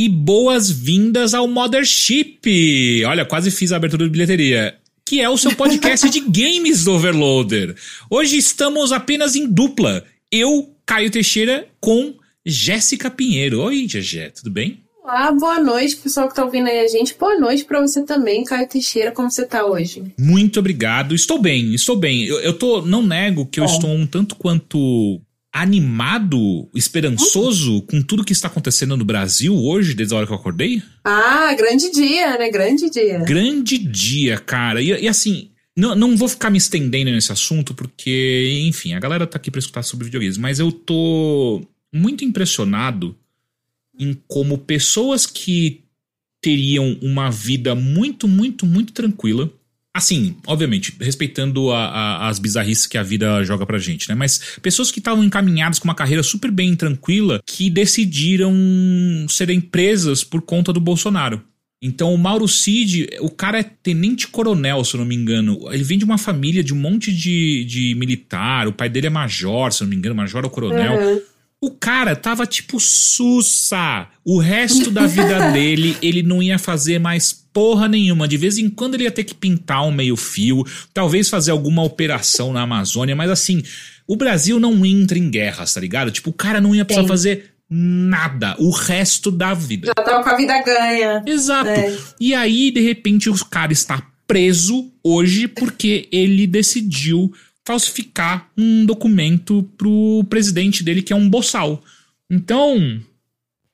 E boas-vindas ao Mothership! Olha, quase fiz a abertura de bilheteria. Que é o seu podcast de games do Overloader. Hoje estamos apenas em dupla. Eu, Caio Teixeira, com Jéssica Pinheiro. Oi, Gegé, tudo bem? Olá, boa noite, pessoal que tá ouvindo aí a gente. Boa noite para você também, Caio Teixeira. Como você tá hoje? Muito obrigado. Estou bem, estou bem. Eu, eu tô, não nego que eu estou um tanto quanto animado, esperançoso uhum. com tudo que está acontecendo no Brasil hoje, desde a hora que eu acordei? Ah, grande dia, né? Grande dia. Grande dia, cara. E, e assim, não, não vou ficar me estendendo nesse assunto, porque, enfim, a galera tá aqui pra escutar sobre videogames, mas eu tô muito impressionado em como pessoas que teriam uma vida muito, muito, muito tranquila, Assim, obviamente, respeitando a, a, as bizarrices que a vida joga pra gente, né? Mas pessoas que estavam encaminhadas com uma carreira super bem tranquila que decidiram serem presas por conta do Bolsonaro. Então, o Mauro Cid, o cara é tenente-coronel, se eu não me engano. Ele vem de uma família de um monte de, de militar. O pai dele é major, se eu não me engano, major ou coronel. Uhum. O cara tava tipo sussa. O resto da vida dele, ele não ia fazer mais porra nenhuma. De vez em quando ele ia ter que pintar um meio-fio, talvez fazer alguma operação na Amazônia, mas assim, o Brasil não entra em guerras, tá ligado? Tipo, o cara não ia precisar Sim. fazer nada o resto da vida. Já tava com a vida ganha. Exato. É. E aí, de repente, o cara está preso hoje porque ele decidiu falsificar um documento pro presidente dele, que é um boçal. Então,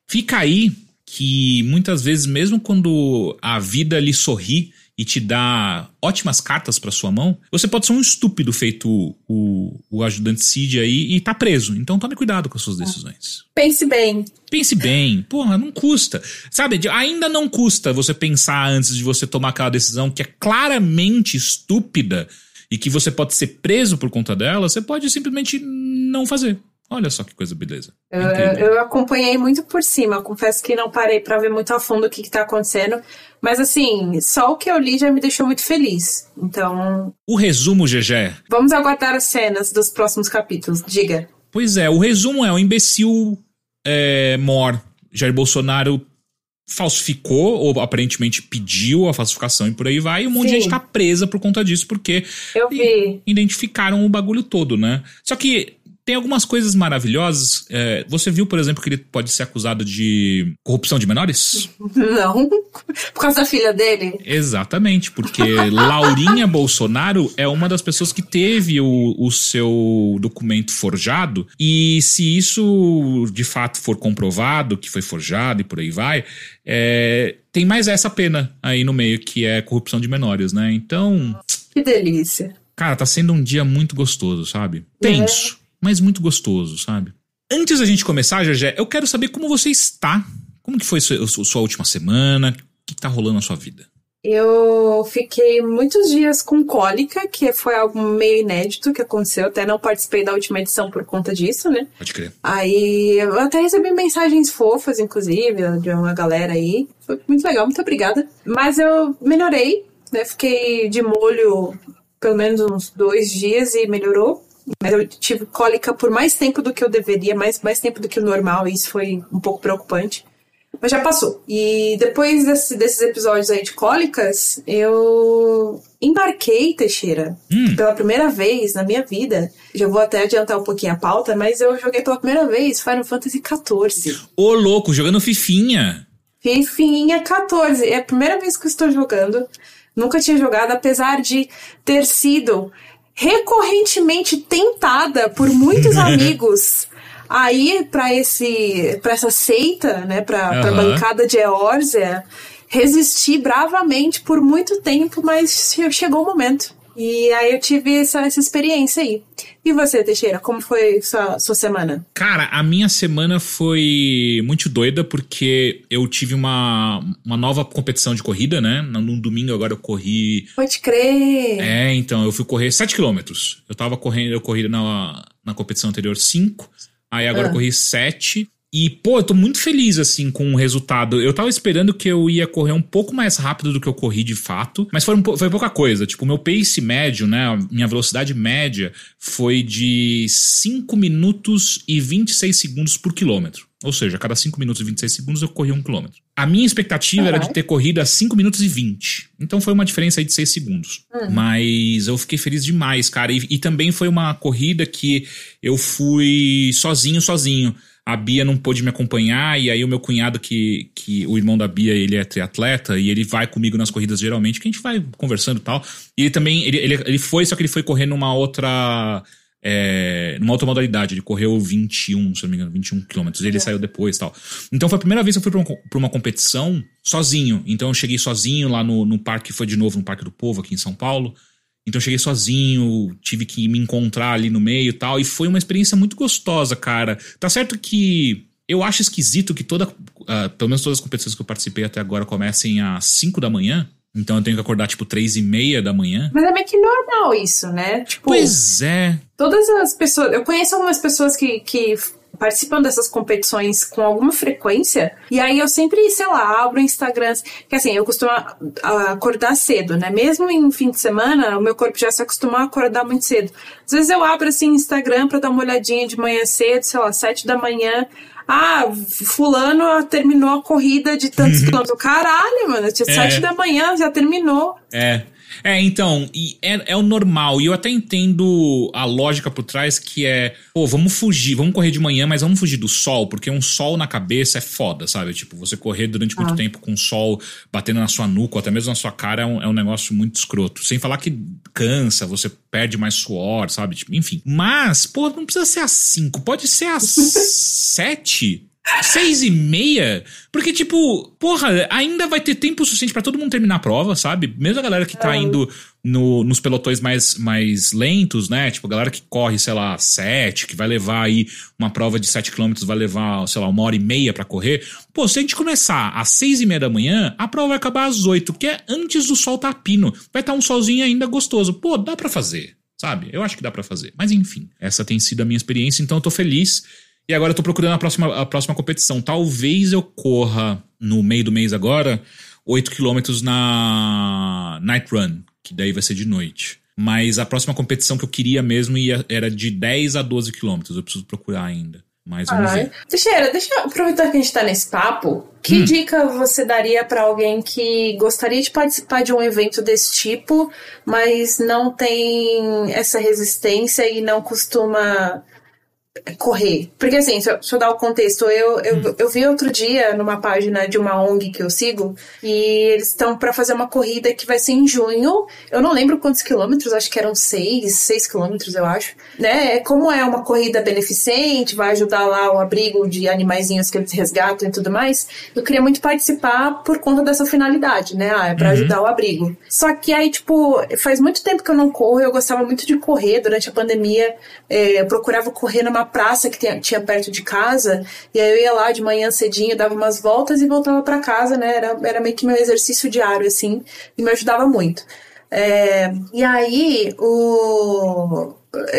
fica aí que muitas vezes, mesmo quando a vida lhe sorri e te dá ótimas cartas para sua mão, você pode ser um estúpido feito o, o, o ajudante Cid aí e tá preso. Então tome cuidado com as suas decisões. Pense bem. Pense bem. Porra, não custa. Sabe, ainda não custa você pensar antes de você tomar aquela decisão que é claramente estúpida e que você pode ser preso por conta dela, você pode simplesmente não fazer. Olha só que coisa beleza. Eu, eu, acompanhei muito por cima, confesso que não parei para ver muito a fundo o que, está acontecendo. Mas assim, só o que eu li já me deixou muito feliz. Então. O resumo, GG. Vamos aguardar as cenas dos próximos capítulos. Diga. Pois é, o resumo é: o imbecil é, Mor, Jair Bolsonaro falsificou, ou aparentemente pediu a falsificação e por aí vai, e um monte Sim. de gente tá presa por conta disso, porque eu vi. identificaram o bagulho todo, né? Só que tem algumas coisas maravilhosas. É, você viu, por exemplo, que ele pode ser acusado de corrupção de menores? Não. Por causa da filha dele? Exatamente, porque Laurinha Bolsonaro é uma das pessoas que teve o, o seu documento forjado. E se isso de fato for comprovado, que foi forjado e por aí vai, é, tem mais essa pena aí no meio, que é corrupção de menores, né? Então. Que delícia. Cara, tá sendo um dia muito gostoso, sabe? Tenso. É mas muito gostoso, sabe? Antes da gente começar, Jajé, eu quero saber como você está. Como que foi sua, sua última semana? O que tá rolando na sua vida? Eu fiquei muitos dias com cólica, que foi algo meio inédito que aconteceu. Até não participei da última edição por conta disso, né? Pode crer. Aí eu até recebi mensagens fofas, inclusive, de uma galera aí. Foi muito legal, muito obrigada. Mas eu melhorei, né? Fiquei de molho pelo menos uns dois dias e melhorou. Mas eu tive cólica por mais tempo do que eu deveria, mais, mais tempo do que o normal, e isso foi um pouco preocupante. Mas já passou. E depois desse, desses episódios aí de cólicas, eu embarquei, Teixeira, hum. pela primeira vez na minha vida. Já vou até adiantar um pouquinho a pauta, mas eu joguei pela primeira vez Final Fantasy XIV. Ô, louco, jogando Fifinha. Fifinha 14. É a primeira vez que eu estou jogando. Nunca tinha jogado, apesar de ter sido recorrentemente tentada por muitos amigos a ir para esse para essa seita, né, para uhum. a bancada de Eorzea, resisti bravamente por muito tempo, mas chegou o momento. E aí eu tive essa, essa experiência aí. E você, Teixeira, como foi sua, sua semana? Cara, a minha semana foi muito doida porque eu tive uma, uma nova competição de corrida, né? No domingo agora eu corri. Pode crer! É, então, eu fui correr 7 quilômetros. Eu tava correndo, eu corri na, na competição anterior 5, aí agora ah. eu corri 7. E, pô, eu tô muito feliz, assim, com o resultado. Eu tava esperando que eu ia correr um pouco mais rápido do que eu corri de fato, mas foi, um, foi pouca coisa. Tipo, o meu pace médio, né, minha velocidade média foi de 5 minutos e 26 segundos por quilômetro. Ou seja, a cada 5 minutos e 26 segundos eu corri um quilômetro. A minha expectativa uhum. era de ter corrido a 5 minutos e 20. Então foi uma diferença aí de 6 segundos. Uhum. Mas eu fiquei feliz demais, cara. E, e também foi uma corrida que eu fui sozinho, sozinho a Bia não pôde me acompanhar, e aí o meu cunhado, que, que o irmão da Bia, ele é triatleta, e ele vai comigo nas corridas geralmente, que a gente vai conversando e tal. E ele também, ele, ele, ele foi, só que ele foi correr numa outra. É, numa outra modalidade, ele correu 21, se não me engano, 21 quilômetros, ele é. saiu depois tal. Então foi a primeira vez que eu fui pra uma, pra uma competição sozinho. Então eu cheguei sozinho lá no, no parque, foi de novo no Parque do Povo, aqui em São Paulo. Então eu cheguei sozinho, tive que me encontrar ali no meio e tal, e foi uma experiência muito gostosa, cara. Tá certo que eu acho esquisito que toda, uh, pelo menos todas as competições que eu participei até agora comecem às 5 da manhã. Então eu tenho que acordar, tipo, três e meia da manhã. Mas é meio que normal isso, né? Tipo, pois é. Todas as pessoas. Eu conheço algumas pessoas que, que participam dessas competições com alguma frequência. E aí eu sempre, sei lá, abro Instagram. Que assim, eu costumo acordar cedo, né? Mesmo em fim de semana, o meu corpo já se acostumou a acordar muito cedo. Às vezes eu abro assim Instagram pra dar uma olhadinha de manhã cedo, sei lá, sete da manhã. Ah, fulano terminou a corrida de tantos uhum. quilômetros. Caralho, mano, tinha é. sete da manhã, já terminou. É. É, então, é, é o normal. E eu até entendo a lógica por trás que é, pô, vamos fugir, vamos correr de manhã, mas vamos fugir do sol, porque um sol na cabeça é foda, sabe? Tipo, você correr durante muito ah. tempo com o sol batendo na sua nuca, ou até mesmo na sua cara, é um, é um negócio muito escroto. Sem falar que cansa, você perde mais suor, sabe? Tipo, enfim. Mas, pô, não precisa ser às 5, pode ser às 7. Seis e meia? Porque, tipo, porra, ainda vai ter tempo suficiente para todo mundo terminar a prova, sabe? Mesmo a galera que tá é. indo no, nos pelotões mais, mais lentos, né? Tipo, a galera que corre, sei lá, sete, que vai levar aí uma prova de sete quilômetros, vai levar, sei lá, uma hora e meia para correr. Pô, se a gente começar às seis e meia da manhã, a prova vai acabar às oito, que é antes do sol tá pino. Vai estar tá um solzinho ainda gostoso. Pô, dá para fazer sabe? Eu acho que dá para fazer. Mas enfim, essa tem sido a minha experiência, então eu tô feliz. E agora eu tô procurando a próxima, a próxima competição. Talvez eu corra no meio do mês agora 8 quilômetros na Night Run, que daí vai ser de noite. Mas a próxima competição que eu queria mesmo ia, era de 10 a 12 quilômetros. Eu preciso procurar ainda. Mas vamos ver. Teixeira, deixa eu aproveitar que a gente tá nesse papo. Que hum. dica você daria para alguém que gostaria de participar de um evento desse tipo, mas não tem essa resistência e não costuma correr. Porque assim, se eu, se eu dar o contexto, eu, eu, hum. eu vi outro dia numa página de uma ONG que eu sigo e eles estão para fazer uma corrida que vai ser em junho. Eu não lembro quantos quilômetros, acho que eram seis, seis quilômetros, eu acho. Né? Como é uma corrida beneficente, vai ajudar lá o abrigo de animaizinhos que eles resgatam e tudo mais. Eu queria muito participar por conta dessa finalidade, né? Ah, é pra uhum. ajudar o abrigo. Só que aí, tipo, faz muito tempo que eu não corro, eu gostava muito de correr durante a pandemia. É, eu procurava correr numa praça que tinha perto de casa, e aí eu ia lá de manhã cedinho, dava umas voltas e voltava para casa, né? Era, era meio que meu exercício diário, assim, e me ajudava muito. É, e aí, o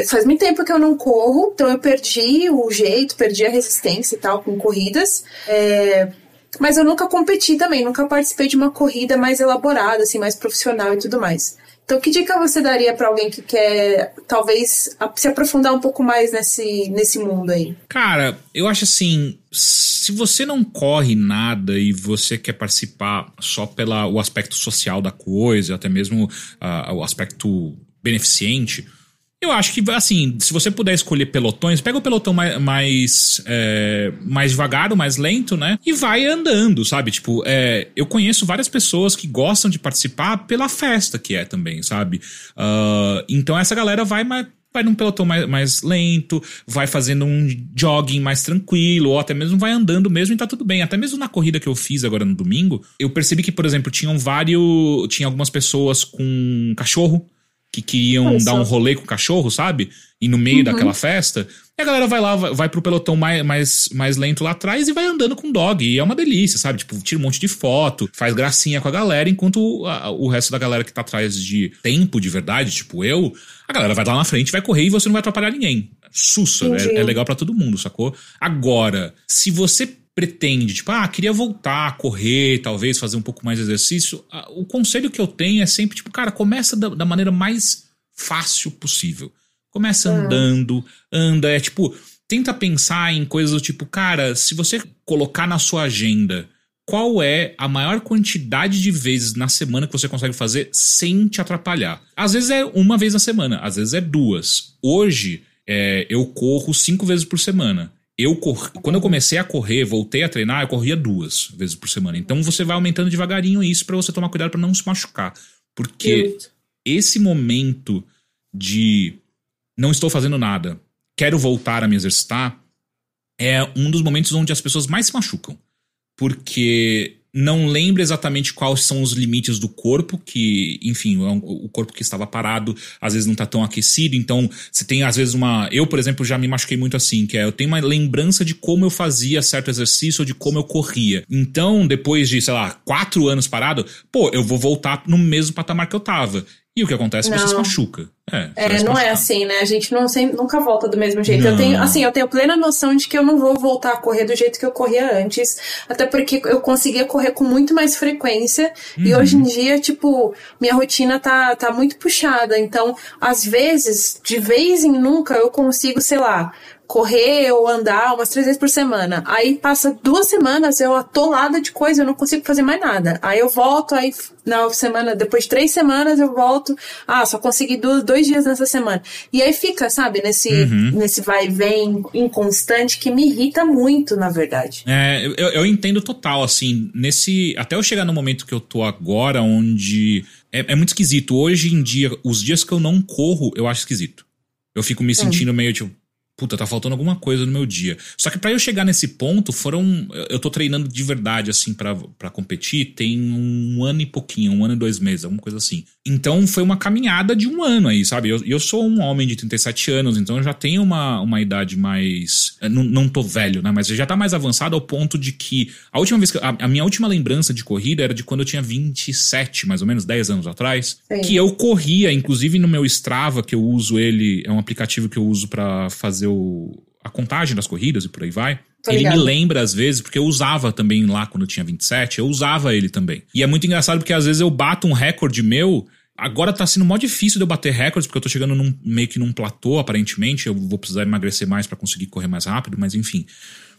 faz muito tempo que eu não corro, então eu perdi o jeito, perdi a resistência e tal com corridas. É, mas eu nunca competi também, nunca participei de uma corrida mais elaborada, assim, mais profissional e tudo mais. Então, que dica você daria para alguém que quer, talvez, se aprofundar um pouco mais nesse, nesse mundo aí? Cara, eu acho assim, se você não corre nada e você quer participar só pelo aspecto social da coisa, até mesmo uh, o aspecto beneficente, eu acho que, assim, se você puder escolher pelotões, pega o pelotão mais, mais, é, mais devagar, mais lento, né? E vai andando, sabe? Tipo, é, eu conheço várias pessoas que gostam de participar pela festa que é também, sabe? Uh, então essa galera vai mais vai num pelotão mais, mais lento, vai fazendo um jogging mais tranquilo, ou até mesmo vai andando mesmo e tá tudo bem. Até mesmo na corrida que eu fiz agora no domingo, eu percebi que, por exemplo, tinham vários. Tinha algumas pessoas com cachorro que queriam dar um rolê com o cachorro, sabe? E no meio uhum. daquela festa. E a galera vai lá, vai, vai pro pelotão mais, mais, mais lento lá atrás e vai andando com o dog. E é uma delícia, sabe? Tipo, tira um monte de foto, faz gracinha com a galera, enquanto a, o resto da galera que tá atrás de tempo de verdade, tipo eu, a galera vai lá na frente, vai correr e você não vai atrapalhar ninguém. Sussa, é, é legal para todo mundo, sacou? Agora, se você pretende, tipo, ah, queria voltar a correr, talvez fazer um pouco mais de exercício, o conselho que eu tenho é sempre, tipo, cara, começa da, da maneira mais fácil possível. Começa uhum. andando, anda, é tipo, tenta pensar em coisas do tipo, cara, se você colocar na sua agenda qual é a maior quantidade de vezes na semana que você consegue fazer sem te atrapalhar. Às vezes é uma vez na semana, às vezes é duas. Hoje, é, eu corro cinco vezes por semana. Eu cor... Quando eu comecei a correr, voltei a treinar, eu corria duas vezes por semana. Então você vai aumentando devagarinho isso para você tomar cuidado para não se machucar. Porque esse momento de não estou fazendo nada, quero voltar a me exercitar, é um dos momentos onde as pessoas mais se machucam. Porque não lembra exatamente quais são os limites do corpo, que, enfim, é o corpo que estava parado às vezes não está tão aquecido, então você tem às vezes uma. Eu, por exemplo, já me machuquei muito assim, que é eu tenho uma lembrança de como eu fazia certo exercício ou de como eu corria. Então, depois de, sei lá, quatro anos parado, pô, eu vou voltar no mesmo patamar que eu tava. E o que acontece é você se machuca. É, é não é assim, né? A gente não sempre, nunca volta do mesmo jeito. Não. Eu tenho, assim, eu tenho plena noção de que eu não vou voltar a correr do jeito que eu corria antes, até porque eu conseguia correr com muito mais frequência uhum. e hoje em dia, tipo, minha rotina tá, tá muito puxada. Então, às vezes, de vez em nunca, eu consigo, sei lá, correr ou andar umas três vezes por semana. Aí passa duas semanas eu atolada de coisa, eu não consigo fazer mais nada. Aí eu volto, aí na semana, depois de três semanas eu volto, ah, só consegui dois, dois dias nessa semana. E aí fica, sabe, nesse, uhum. nesse vai e vem inconstante que me irrita muito, na verdade. É, eu, eu entendo total, assim, nesse. Até eu chegar no momento que eu tô agora, onde. É, é muito esquisito. Hoje em dia, os dias que eu não corro, eu acho esquisito. Eu fico me sentindo meio tipo, puta, tá faltando alguma coisa no meu dia. Só que para eu chegar nesse ponto, foram. Eu tô treinando de verdade, assim, para competir, tem um ano e pouquinho, um ano e dois meses, alguma coisa assim. Então foi uma caminhada de um ano aí, sabe? Eu, eu sou um homem de 37 anos, então eu já tenho uma, uma idade mais. Não, não tô velho, né? Mas já tá mais avançado ao ponto de que. A última vez que. A, a minha última lembrança de corrida era de quando eu tinha 27, mais ou menos, 10 anos atrás. Sim. Que eu corria, inclusive no meu Strava, que eu uso ele, é um aplicativo que eu uso para fazer o, a contagem das corridas e por aí vai. ele me lembra às vezes, porque eu usava também lá quando eu tinha 27, eu usava ele também. E é muito engraçado porque às vezes eu bato um recorde meu Agora tá sendo mó difícil de eu bater recordes, porque eu tô chegando num, meio que num platô, aparentemente. Eu vou precisar emagrecer mais para conseguir correr mais rápido, mas enfim.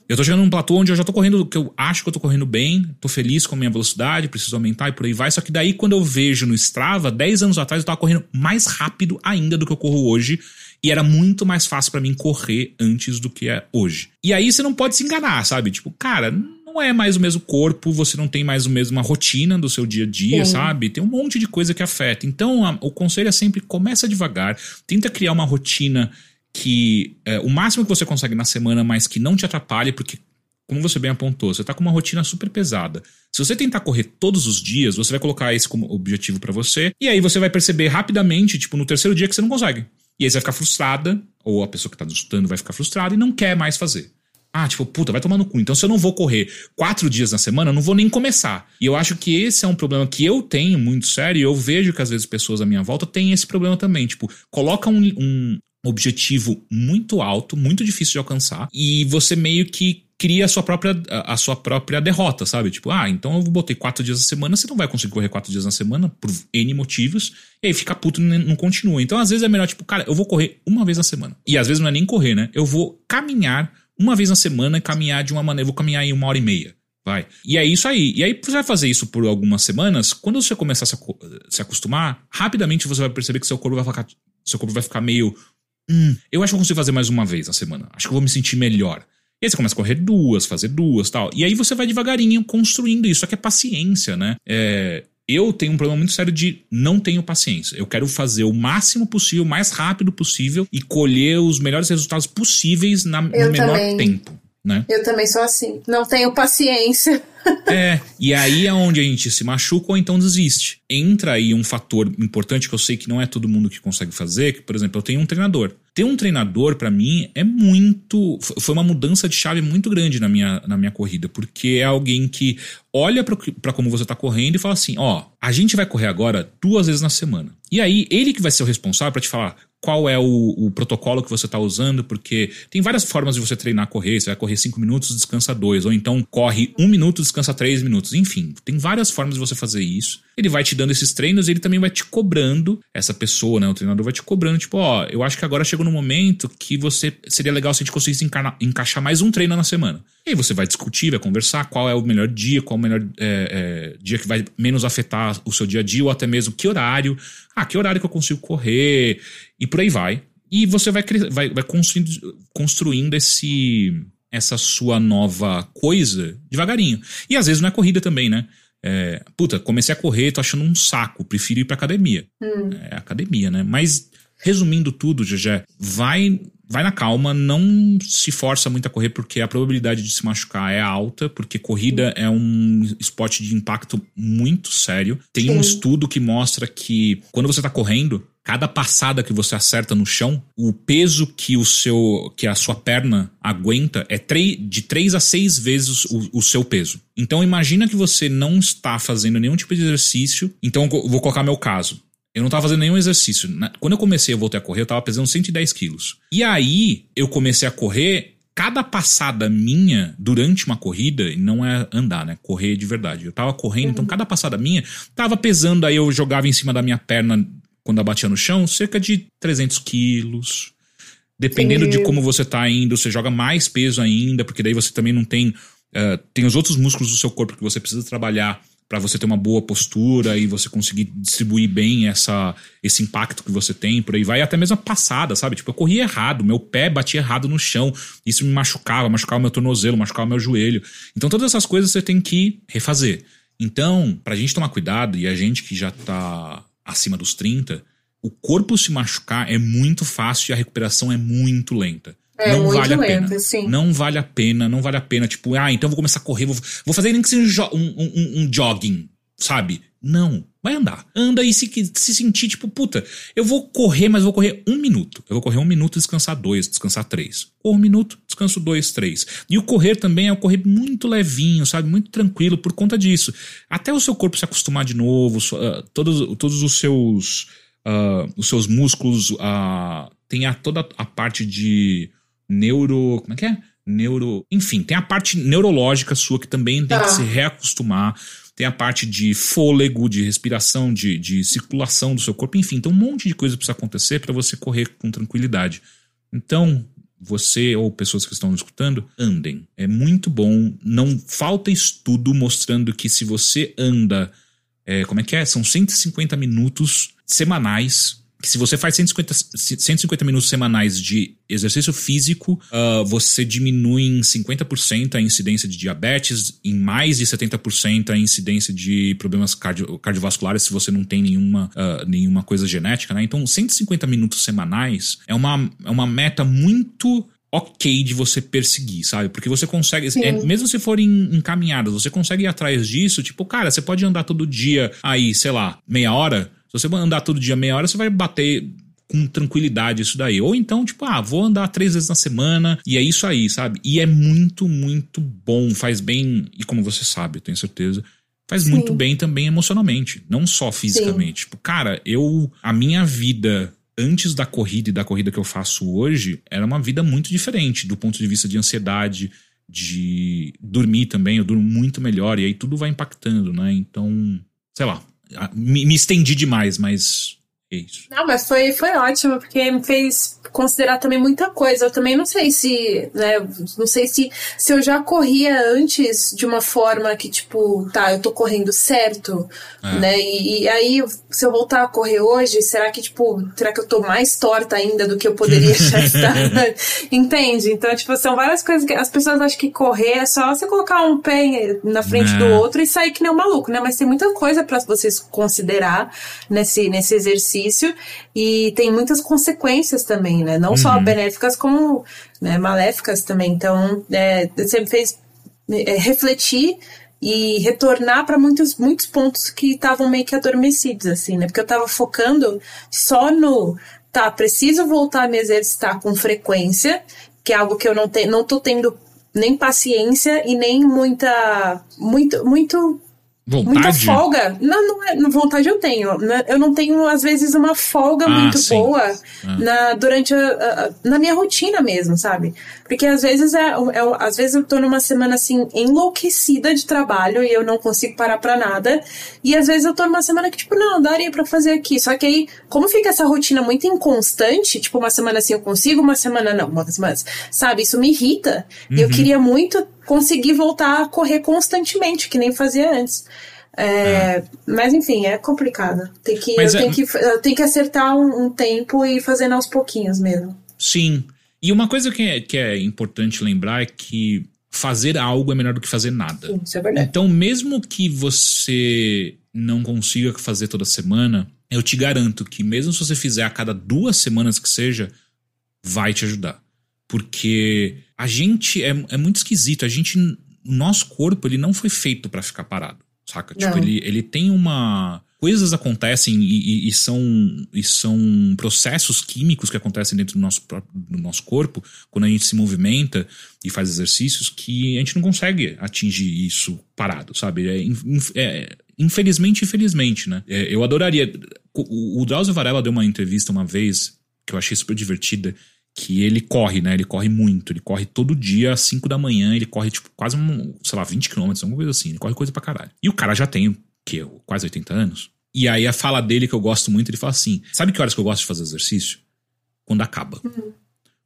Eu tô chegando num platô onde eu já tô correndo, que eu acho que eu tô correndo bem, tô feliz com a minha velocidade, preciso aumentar e por aí vai. Só que daí, quando eu vejo no Strava, 10 anos atrás eu tava correndo mais rápido ainda do que eu corro hoje. E era muito mais fácil para mim correr antes do que é hoje. E aí você não pode se enganar, sabe? Tipo, cara, não é mais o mesmo corpo, você não tem mais a mesma rotina do seu dia a dia, sabe? Tem um monte de coisa que afeta. Então, a, o conselho é sempre começa devagar, tenta criar uma rotina que é, o máximo que você consegue na semana, mas que não te atrapalhe, porque como você bem apontou, você tá com uma rotina super pesada. Se você tentar correr todos os dias, você vai colocar esse como objetivo para você, e aí você vai perceber rapidamente, tipo, no terceiro dia que você não consegue. E aí você vai ficar frustrada, ou a pessoa que tá estudando vai ficar frustrada e não quer mais fazer. Ah, tipo, puta, vai tomar no cu. Então, se eu não vou correr quatro dias na semana, eu não vou nem começar. E eu acho que esse é um problema que eu tenho muito sério. E eu vejo que às vezes pessoas à minha volta têm esse problema também. Tipo, coloca um, um objetivo muito alto, muito difícil de alcançar, e você meio que cria a sua própria, a sua própria derrota, sabe? Tipo, ah, então eu botei quatro dias na semana, você não vai conseguir correr quatro dias na semana por N motivos, e aí fica puto e não continua. Então, às vezes é melhor, tipo, cara, eu vou correr uma vez na semana. E às vezes não é nem correr, né? Eu vou caminhar uma vez na semana e caminhar de uma maneira. Vou caminhar em uma hora e meia. Vai. E é isso aí. E aí você vai fazer isso por algumas semanas. Quando você começar a se acostumar, rapidamente você vai perceber que seu corpo vai ficar, seu corpo vai ficar meio. Hum, eu acho que eu consigo fazer mais uma vez na semana. Acho que eu vou me sentir melhor. E aí você começa a correr duas, fazer duas tal. E aí você vai devagarinho construindo isso. Só que é paciência, né? É, eu tenho um problema muito sério de não tenho paciência. Eu quero fazer o máximo possível, o mais rápido possível e colher os melhores resultados possíveis na, no menor também. tempo. Né? Eu também sou assim. Não tenho paciência. É, e aí é onde a gente se machuca ou então desiste. Entra aí um fator importante que eu sei que não é todo mundo que consegue fazer, que, por exemplo, eu tenho um treinador. Ter um treinador, para mim, é muito. Foi uma mudança de chave muito grande na minha, na minha corrida, porque é alguém que olha para como você tá correndo e fala assim: ó, a gente vai correr agora duas vezes na semana. E aí, ele que vai ser o responsável para te falar: qual é o, o protocolo que você está usando, porque tem várias formas de você treinar a correr. Você vai correr 5 minutos, descansa 2, ou então corre 1 um minuto, descansa 3 minutos. Enfim, tem várias formas de você fazer isso. Ele vai te dando esses treinos e ele também vai te cobrando, essa pessoa, né? O treinador vai te cobrando, tipo, ó, eu acho que agora chegou no momento que você seria legal se a gente conseguisse encaixar mais um treino na semana. E aí você vai discutir, vai conversar qual é o melhor dia, qual é o melhor é, é, dia que vai menos afetar o seu dia a dia, ou até mesmo que horário. Ah, que horário que eu consigo correr, e por aí vai. E você vai, vai, vai construindo, construindo esse, essa sua nova coisa devagarinho. E às vezes não é corrida também, né? É, puta, comecei a correr, tô achando um saco, prefiro ir pra academia. Hum. É academia, né? Mas resumindo tudo, Gegé, vai vai na calma, não se força muito a correr porque a probabilidade de se machucar é alta, porque corrida é um esporte de impacto muito sério. Tem um estudo que mostra que quando você tá correndo, cada passada que você acerta no chão, o peso que o seu que a sua perna aguenta é de 3 a 6 vezes o, o, seu peso. Então imagina que você não está fazendo nenhum tipo de exercício. Então vou colocar meu caso. Eu não estava fazendo nenhum exercício. Quando eu comecei a voltar a correr, eu estava pesando 110 quilos. E aí, eu comecei a correr. Cada passada minha durante uma corrida, e não é andar, né? Correr de verdade. Eu tava correndo, então uhum. cada passada minha tava pesando, aí eu jogava em cima da minha perna quando eu batia no chão, cerca de 300 quilos. Dependendo Sim. de como você tá indo, você joga mais peso ainda, porque daí você também não tem. Uh, tem os outros músculos do seu corpo que você precisa trabalhar para você ter uma boa postura e você conseguir distribuir bem essa, esse impacto que você tem, por aí vai, até mesmo a passada, sabe? Tipo, eu corria errado, meu pé batia errado no chão, isso me machucava, machucava meu tornozelo, machucava meu joelho. Então todas essas coisas você tem que refazer. Então, pra gente tomar cuidado, e a gente que já tá acima dos 30, o corpo se machucar é muito fácil e a recuperação é muito lenta. É, não vale a lenta, pena. Sim. Não vale a pena, não vale a pena. Tipo, ah, então vou começar a correr, vou, vou fazer nem que seja um, um, um jogging, sabe? Não. Vai andar. Anda e se, se sentir, tipo, puta, eu vou correr, mas vou correr um minuto. Eu vou correr um minuto e descansar dois, descansar três. Corro um minuto, descanso dois, três. E o correr também é o correr muito levinho, sabe? Muito tranquilo por conta disso. Até o seu corpo se acostumar de novo, uh, todos, todos os seus. Uh, os seus músculos uh, tem a, toda a parte de neuro. Como é que é? Neuro. Enfim, tem a parte neurológica sua que também tem que tá. se reacostumar. Tem a parte de fôlego, de respiração, de, de circulação do seu corpo. Enfim, tem um monte de coisa que precisa acontecer para você correr com tranquilidade. Então, você ou pessoas que estão escutando, andem. É muito bom. Não falta estudo mostrando que se você anda. É, como é que é? São 150 minutos semanais que se você faz 150, 150 minutos semanais de exercício físico, uh, você diminui em 50% a incidência de diabetes, em mais de 70% a incidência de problemas cardio, cardiovasculares se você não tem nenhuma, uh, nenhuma coisa genética, né? Então, 150 minutos semanais é uma, é uma meta muito ok de você perseguir, sabe? Porque você consegue, é, mesmo se forem encaminhadas, você consegue ir atrás disso, tipo, cara, você pode andar todo dia aí, sei lá, meia hora, você andar todo dia meia hora, você vai bater com tranquilidade isso daí. Ou então, tipo, ah, vou andar três vezes na semana e é isso aí, sabe? E é muito, muito bom, faz bem, e como você sabe, eu tenho certeza, faz Sim. muito bem também emocionalmente, não só fisicamente. Sim. Tipo, cara, eu, a minha vida antes da corrida e da corrida que eu faço hoje, era uma vida muito diferente do ponto de vista de ansiedade, de dormir também, eu durmo muito melhor e aí tudo vai impactando, né? Então, sei lá, me, me estendi demais, mas isso. Não, mas foi, foi ótimo, porque me fez considerar também muita coisa. Eu também não sei se, né, não sei se, se eu já corria antes de uma forma que, tipo, tá, eu tô correndo certo, é. né, e, e, aí se eu voltar a correr hoje, será que, tipo, será que eu tô mais torta ainda do que eu poderia já estar? Entende? Então, tipo, são várias coisas que as pessoas acham que correr é só você colocar um pé na frente é. do outro e sair que nem um maluco, né, mas tem muita coisa para vocês considerar nesse, nesse exercício exercício e tem muitas consequências também, né? Não só Uhum. benéficas, como né, maléficas também. Então, é, você me fez é, refletir e retornar para muitos, muitos pontos que estavam meio que adormecidos, assim, né? Porque eu tava focando só no, tá, preciso voltar a me exercitar com frequência, que é algo que eu não, te, não tô tendo nem paciência e nem muita, muito, muito muita Vontade? folga. Não, não é, vontade eu tenho. né? Eu não tenho, às vezes, uma folga Ah, muito sim. boa Ah. na, durante a, a- na minha rotina mesmo, sabe? Porque às vezes é, é- às vezes eu tô numa semana assim enlouquecida de trabalho e eu não consigo parar pra nada. E às vezes eu tô numa semana que, tipo, não, daria pra fazer aqui. Só que aí, como fica essa rotina muito inconstante, tipo, uma semana assim eu consigo, uma semana não, uma semana, sabe? Isso me irrita. E eu Uhum. queria muito conseguir voltar a correr constantemente, que nem fazia antes. É, Mas enfim, é complicado. Tem que, Mas eu, é- tenho que, eu tenho que acertar um, um tempo e fazendo aos pouquinhos mesmo. Sim. E uma coisa que é, que é importante lembrar é que fazer algo é melhor do que fazer nada. Sim, Isso é verdade. Então, mesmo que você não consiga fazer toda semana, eu te garanto que mesmo se você fizer a cada duas semanas que seja, vai te ajudar. Porque a gente é, é muito esquisito. A gente, o nosso corpo, ele não foi feito pra ficar parado, saca? Tipo, Não. ele, ele tem uma. Coisas acontecem e, e- e são, e são processos químicos que acontecem dentro do nosso, próprio- do nosso corpo quando a gente se movimenta e faz exercícios que a gente não consegue atingir isso parado, sabe? É, é, infelizmente, infelizmente, né? É, eu adoraria. O, o Drauzio Varela deu uma entrevista uma vez que eu achei super divertida. Que ele corre, né? Ele corre muito. Ele corre todo dia às 5 da manhã. Ele corre, tipo, quase, um, sei lá, 20 quilômetros, alguma coisa assim. Ele corre coisa pra caralho. E o cara já tem, o quê? Quase 80 anos. E aí a fala dele que eu gosto muito, ele fala assim: Sabe que horas que eu gosto de fazer exercício? Quando acaba.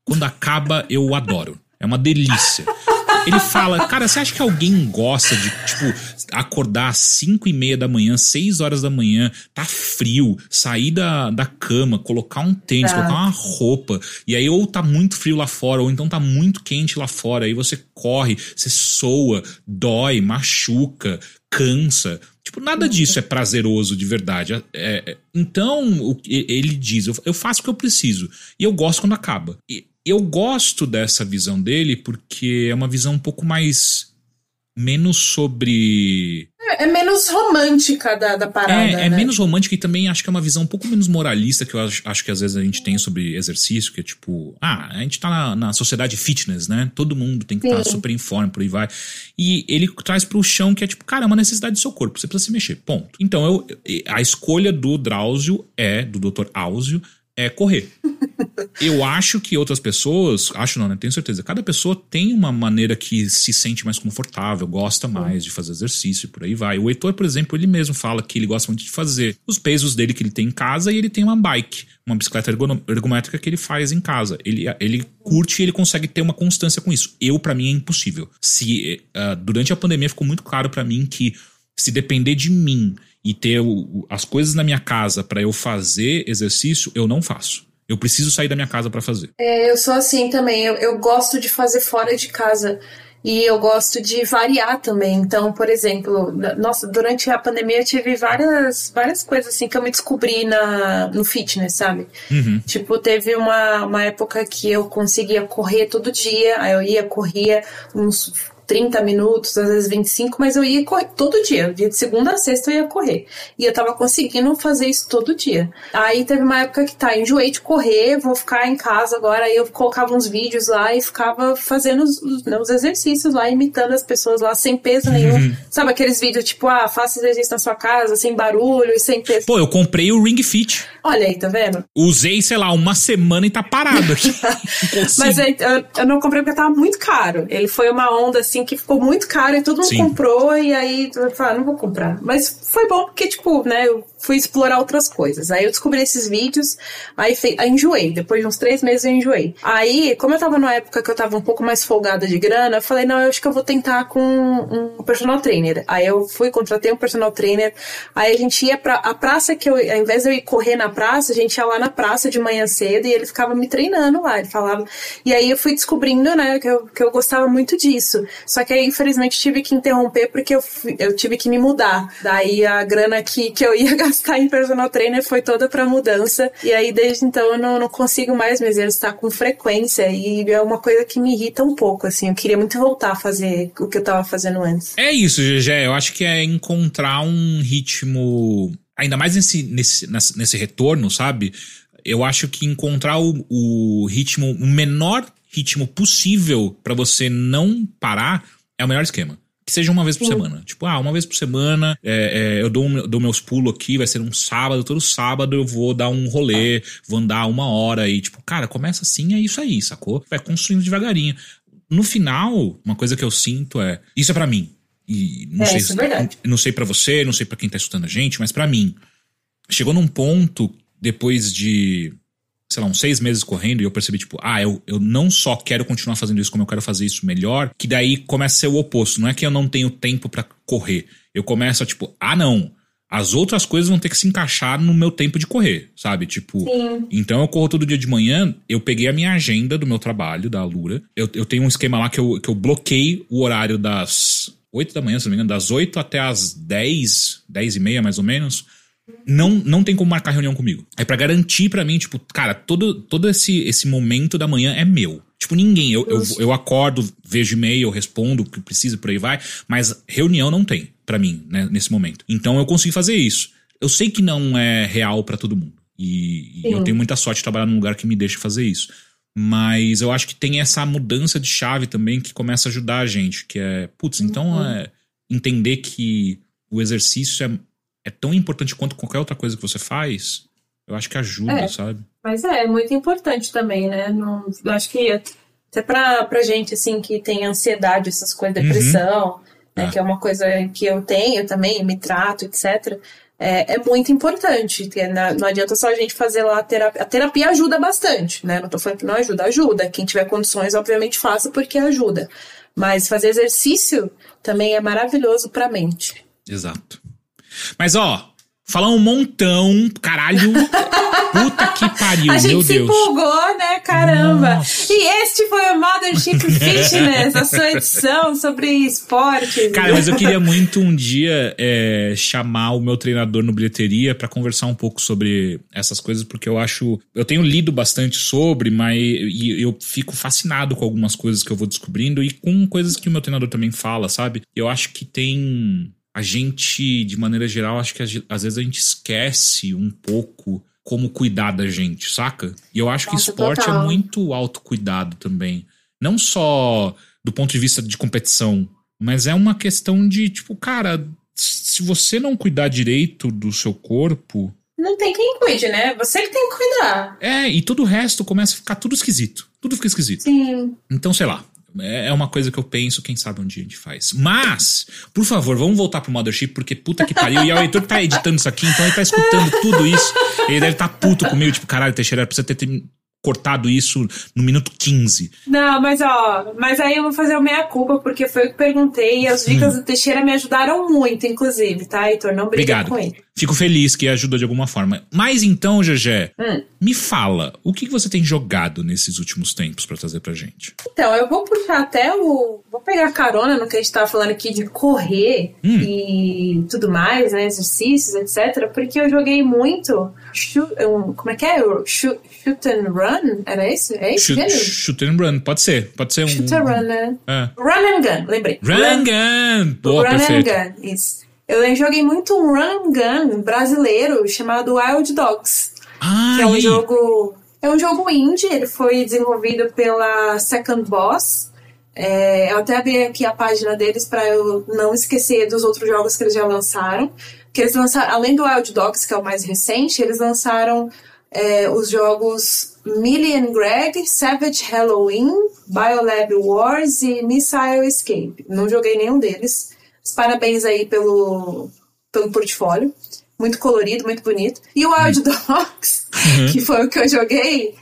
Quando acaba, eu adoro. É uma delícia. Ele fala, cara, você acha que alguém gosta de, tipo, acordar às 5 e meia da manhã, 6 horas da manhã, tá frio, sair da, da cama, colocar um tênis, Tá. colocar uma roupa, e aí ou tá muito frio lá fora, ou então tá muito quente lá fora, aí você corre, você soa, dói, machuca, cansa. Tipo, nada disso é prazeroso de verdade. É- é- então, ele diz, eu, eu faço o que eu preciso. E eu gosto quando acaba. E eu gosto dessa visão dele porque é uma visão um pouco mais. menos sobre. É, é menos romântica da, da parada. É, é né? menos romântica e também acho que é uma visão um pouco menos moralista que eu acho, acho que às vezes a gente tem sobre exercício, que é tipo, ah, a gente tá na, na sociedade fitness, né? Todo mundo tem que estar Sim. super em forma, por aí vai. E ele traz pro chão que é tipo, cara, é uma necessidade do seu corpo, você precisa se mexer, ponto. Então eu, a escolha do Drauzio é, do Dr. Áuzio, é correr. Eu acho que outras pessoas, acho não, né? Tenho certeza. Cada pessoa tem uma maneira que se sente mais confortável, gosta mais de fazer exercício e por aí vai. O Heitor, por exemplo, ele mesmo fala que ele gosta muito de fazer os pesos dele que ele tem em casa e ele tem uma bike, uma bicicleta ergométrica que ele faz em casa. Ele, ele curte e ele consegue ter uma constância com isso. Eu, pra mim, é impossível. Se eh, durante a pandemia ficou muito claro pra mim que se depender de mim e ter o- as coisas na minha casa pra eu fazer exercício, eu não faço. Eu preciso sair da minha casa pra fazer. É, eu sou assim também. Eu, eu gosto de fazer fora de casa. E eu gosto de variar também. Então, por exemplo, nossa, durante a pandemia eu tive várias, várias coisas assim que eu me descobri na, no fitness, sabe? Uhum. Tipo, teve uma, uma época que eu conseguia correr todo dia, aí eu ia, corria uns 30 minutos, às vezes 25, mas eu ia correr todo dia. Dia de segunda a sexta eu ia correr. E eu tava conseguindo fazer isso todo dia. Aí teve uma época que tá, enjoei de correr, vou ficar em casa agora. Aí eu colocava uns vídeos lá e ficava fazendo os, os, né, os exercícios lá, imitando as pessoas lá, sem peso nenhum. Sabe aqueles vídeos tipo, ah, faça exercício na sua casa, sem barulho e sem peso. Pô, eu comprei o Ring Fit. Olha aí, tá vendo? Usei, sei lá, uma semana e tá parado aqui. Mas aí, eu, eu não comprei porque tava muito caro. Ele foi uma onda assim que ficou muito caro e todo mundo Sim. comprou. E aí eu falei, ah, não vou comprar. Mas foi bom porque, tipo, né, eu fui explorar outras coisas. Aí eu descobri esses vídeos, aí, fe... aí enjoei. Depois de uns três meses eu enjoei. Aí, como eu tava numa época que eu tava um pouco mais folgada de grana, eu falei, não, eu acho que eu vou tentar com um personal trainer. Aí eu fui, contratei um personal trainer. Aí a gente ia pra a praça que eu, ao invés de eu ir correr na praça, a gente ia lá na praça de manhã cedo e ele ficava me treinando lá. Ele falava. E aí eu fui descobrindo, né, que eu, que eu gostava muito disso. Só que aí, infelizmente, tive que interromper porque eu, eu tive que me mudar. Daí A grana que, que eu ia gastar em personal trainer foi toda pra mudança. E aí, desde então, eu não, não consigo mais me exercitar com frequência. E é uma coisa que me irrita um pouco, assim. Eu queria muito voltar a fazer o que eu tava fazendo antes. É isso, GG. Eu acho que é encontrar um ritmo. Ainda mais nesse, nesse, nesse retorno, sabe? Eu acho que encontrar o, o ritmo, o menor ritmo possível para você não parar é o melhor esquema. Que seja uma vez por Sim. semana. Tipo, ah, uma vez por semana é, é, eu dou, dou meus pulos aqui, vai ser um sábado, todo sábado eu vou dar um rolê, vou andar uma hora e, tipo, cara, começa assim, é isso aí, sacou? Vai construindo devagarinho. No final, uma coisa que eu sinto é, isso é para mim. E não é, sei, é não sei para você, não sei para quem tá escutando a gente, mas para mim, chegou num ponto depois de sei lá, uns seis meses correndo e eu percebi, tipo, ah, eu, eu não só quero continuar fazendo isso como eu quero fazer isso melhor, que daí começa a ser o oposto. Não é que eu não tenho tempo para correr. Eu começo a, tipo, ah, não. As outras coisas vão ter que se encaixar no meu tempo de correr, sabe? Tipo, Sim. então eu corro todo dia de manhã. Eu peguei a minha agenda do meu trabalho, da Alura. Eu, eu tenho um esquema lá que eu, que eu bloqueei o horário das 8 da manhã, se não me engano, das 8 até as 10, 10 e meia mais ou menos não, não tem como marcar reunião comigo. É para garantir para mim, tipo, cara, todo, todo esse, esse momento da manhã é meu. Tipo, ninguém. Eu, eu, eu acordo, vejo e-mail, respondo o que precisa, por aí vai. Mas reunião não tem para mim, né, nesse momento. Então eu consigo fazer isso. Eu sei que não é real para todo mundo. E, e eu tenho muita sorte de trabalhar num lugar que me deixa fazer isso. Mas eu acho que tem essa mudança de chave também que começa a ajudar a gente. Que é, putz, então uhum. é entender que o exercício é é tão importante quanto qualquer outra coisa que você faz, eu acho que ajuda, é, sabe? Mas é, é muito importante também, né? Não, eu acho que até pra, pra gente, assim, que tem ansiedade, essas coisas, uhum. depressão, uhum. né, é. que é uma coisa que eu tenho também, me trato, etc., é, é muito importante. Não adianta só a gente fazer lá a terapia. A terapia ajuda bastante, né? Não tô falando que não ajuda, ajuda. Quem tiver condições, obviamente, faça porque ajuda. Mas fazer exercício também é maravilhoso pra mente. Exato. Mas ó, falar um montão, caralho. Puta que pariu, A gente meu se Deus. empolgou, né? Caramba. Nossa. E este foi o Mothership Fitness, a sua edição sobre esportes. Cara, mas eu queria muito um dia é, chamar o meu treinador no bilheteria para conversar um pouco sobre essas coisas, porque eu acho. Eu tenho lido bastante sobre, mas e eu fico fascinado com algumas coisas que eu vou descobrindo e com coisas que o meu treinador também fala, sabe? Eu acho que tem a gente, de maneira geral, acho que às vezes a gente esquece um pouco como cuidar da gente, saca? E eu acho Nossa, que esporte é total. é muito autocuidado também. Não só do ponto de vista de competição, mas é uma questão de, tipo, cara, se você não cuidar direito do seu corpo. Não tem quem cuide, né? Você que tem que cuidar. É, e todo o resto começa a ficar tudo esquisito. Tudo fica esquisito. Sim. Então, sei lá, é, é uma coisa que eu penso, quem sabe um dia a gente faz. Mas, por favor, vamos voltar pro Mothership, porque puta que pariu. E é o Heitor que tá editando isso aqui, então ele tá escutando tudo isso. Ele deve estar tá puto comigo, tipo, caralho, Teixeira, precisa ter cortado isso no minuto 15. Não, mas ó, mas aí eu vou fazer o meia-culpa, porque foi o que perguntei e as dicas hum. do Teixeira me ajudaram muito, inclusive, tá, Heitor? Não briga Obrigado. com ele. Fico feliz que ajudou de alguma forma. Mas então, Gegé, hum. me fala, o que você tem jogado nesses últimos tempos para trazer pra gente? Então, eu vou puxar até o. Vou pegar carona no que a gente tava falando aqui de correr hum. e tudo mais, né? Exercícios, etc. Porque eu joguei muito. Shoot, um, como é que é? Shoot, shoot and run? Era esse? É esse? Shoot, shoot and run, pode ser. Pode ser um. Shoot and run, né? É. Run and gun, lembrei. Run, run and gun! Boa, run perfeito. and gun, isso. Eu joguei muito um run gun brasileiro chamado Wild Dogs. Ah, que é um jogo. É um jogo indie, ele foi desenvolvido pela Second Boss. É, eu até abri aqui a página deles para eu não esquecer dos outros jogos que eles já lançaram. Que eles lançaram, além do Wild Dogs, que é o mais recente, eles lançaram é, os jogos Millie and Greg, Savage Halloween, Biolab Wars e Missile Escape. Não joguei nenhum deles. Parabéns aí pelo, pelo portfólio. Muito colorido, muito bonito. E o Wild Dogs, uhum. que foi o que eu joguei,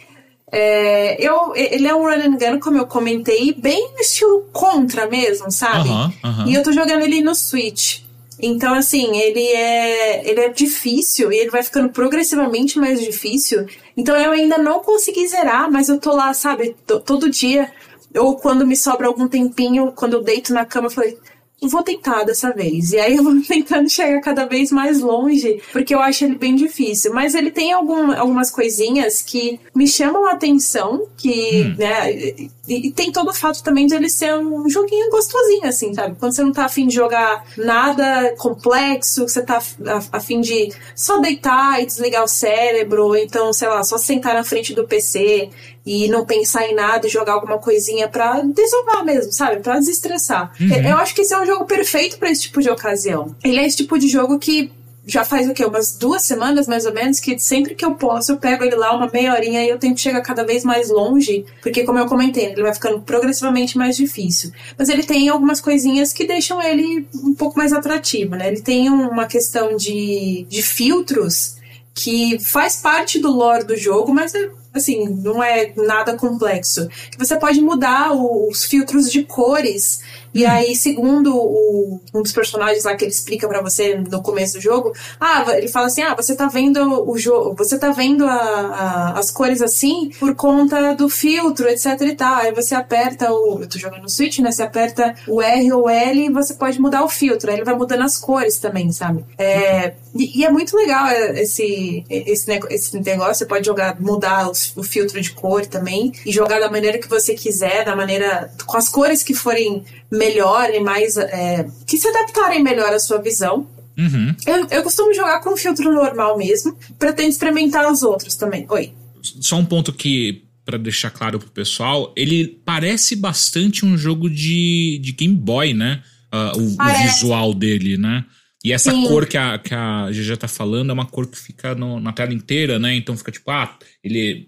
é, eu, ele é um run and gun, como eu comentei, bem no estilo contra mesmo, sabe? Uhum, uhum. E eu tô jogando ele no Switch. Então, assim, ele é, ele é difícil e ele vai ficando progressivamente mais difícil. Então, eu ainda não consegui zerar, mas eu tô lá, sabe, todo dia. Ou quando me sobra algum tempinho, quando eu deito na cama, eu falei, vou tentar dessa vez. E aí eu vou tentando chegar cada vez mais longe, porque eu acho ele bem difícil. Mas ele tem algum, algumas coisinhas que me chamam a atenção, que, hum. né, e, e, tem todo o fato também de ele ser um joguinho gostosinho, assim, sabe? Quando você não tá afim de jogar nada complexo, você tá afim de só deitar e desligar o cérebro, ou então, sei lá, só sentar na frente do PC e não pensar em nada e jogar alguma coisinha pra desovar mesmo, sabe? Pra desestressar. Uhum. Eu acho que esse é um jogo perfeito para esse tipo de ocasião. Ele é esse tipo de jogo que já faz o quê? Umas duas semanas mais ou menos, que sempre que eu posso, eu pego ele lá uma meia horinha e eu tento chegar cada vez mais longe, porque como eu comentei, ele vai ficando progressivamente mais difícil. Mas ele tem algumas coisinhas que deixam ele um pouco mais atrativo, né? Ele tem uma questão de, de filtros que faz parte do lore do jogo, mas é assim, não é nada complexo. Você pode mudar os filtros de cores e aí, segundo o, um dos personagens lá que ele explica para você no começo do jogo, ah, ele fala assim: ah, você tá vendo o jogo, você tá vendo a, a, as cores assim por conta do filtro, etc e tal. Aí você aperta o. Eu tô jogando no Switch, né? Você aperta o R ou L e você pode mudar o filtro. Aí ele vai mudando as cores também, sabe? É, e, e, é muito legal é, esse, esse, esse negócio. Você pode jogar, mudar os, o filtro de cor também e jogar da maneira que você quiser, da maneira. com as cores que forem melhor e mais. É, que se adaptarem melhor à sua visão. Uhum. Eu, eu costumo jogar com filtro normal mesmo, pretendo experimentar os outros também. Oi. Só um ponto que, para deixar claro pro pessoal, ele parece bastante um jogo de, de Game Boy, né? Uh, o, o, visual dele, né? E essa Sim. cor que a, que a GG tá falando é uma cor que fica no, na tela inteira, né? Então fica tipo, ah, ele.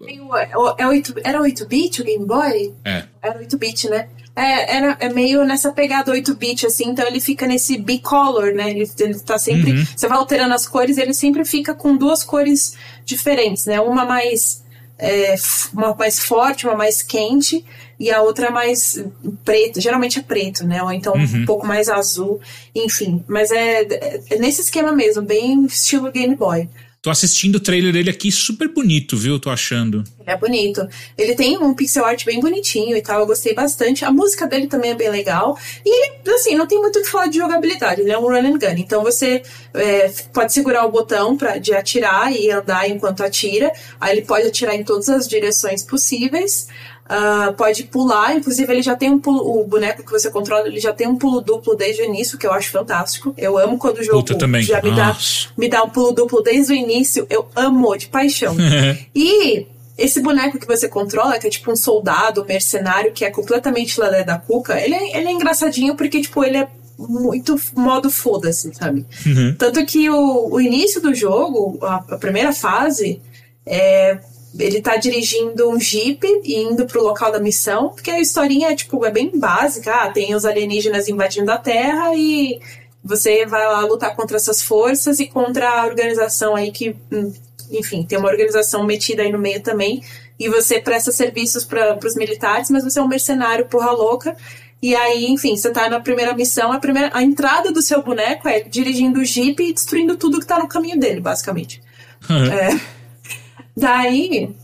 É 8, era 8-bit o Game Boy? É. Era 8-bit, né? É, era, é meio nessa pegada 8-bit, assim, então ele fica nesse bicolor, né? Ele, ele tá sempre. Uhum. Você vai alterando as cores, ele sempre fica com duas cores diferentes, né? Uma mais. É, uma mais forte, uma mais quente, e a outra mais preto, geralmente é preto, né? Ou então uhum. um pouco mais azul, enfim. Mas é, é, nesse esquema mesmo, bem estilo Game Boy. Tô assistindo o trailer dele aqui, super bonito, viu? Tô achando. É bonito. Ele tem um pixel art bem bonitinho e tal, eu gostei bastante. A música dele também é bem legal. E, assim, não tem muito o que falar de jogabilidade, ele é um run and gun. Então você é, pode segurar o botão pra, de atirar e andar enquanto atira. Aí ele pode atirar em todas as direções possíveis. Uh, pode pular, inclusive ele já tem um pulo, o boneco que você controla, ele já tem um pulo duplo desde o início, que eu acho fantástico. Eu amo quando o jogo já me dá, me dá um pulo duplo desde o início, eu amo de paixão. e esse boneco que você controla, que é tipo um soldado, um mercenário, que é completamente lelé da cuca, ele é, ele é engraçadinho porque, tipo, ele é muito modo foda-se, sabe? Uhum. Tanto que o, o início do jogo, a, a primeira fase, é, ele tá dirigindo um jeep e indo pro local da missão, porque a historinha é, tipo, é bem básica. Ah, tem os alienígenas invadindo a Terra e você vai lá lutar contra essas forças e contra a organização aí que, hum, enfim, tem uma organização metida aí no meio também. E você presta serviços para os militares, mas você é um mercenário porra louca. E aí, enfim, você tá na primeira missão, a, primeira, a entrada do seu boneco é dirigindo o jeep e destruindo tudo que tá no caminho dele, basicamente. é. Daí,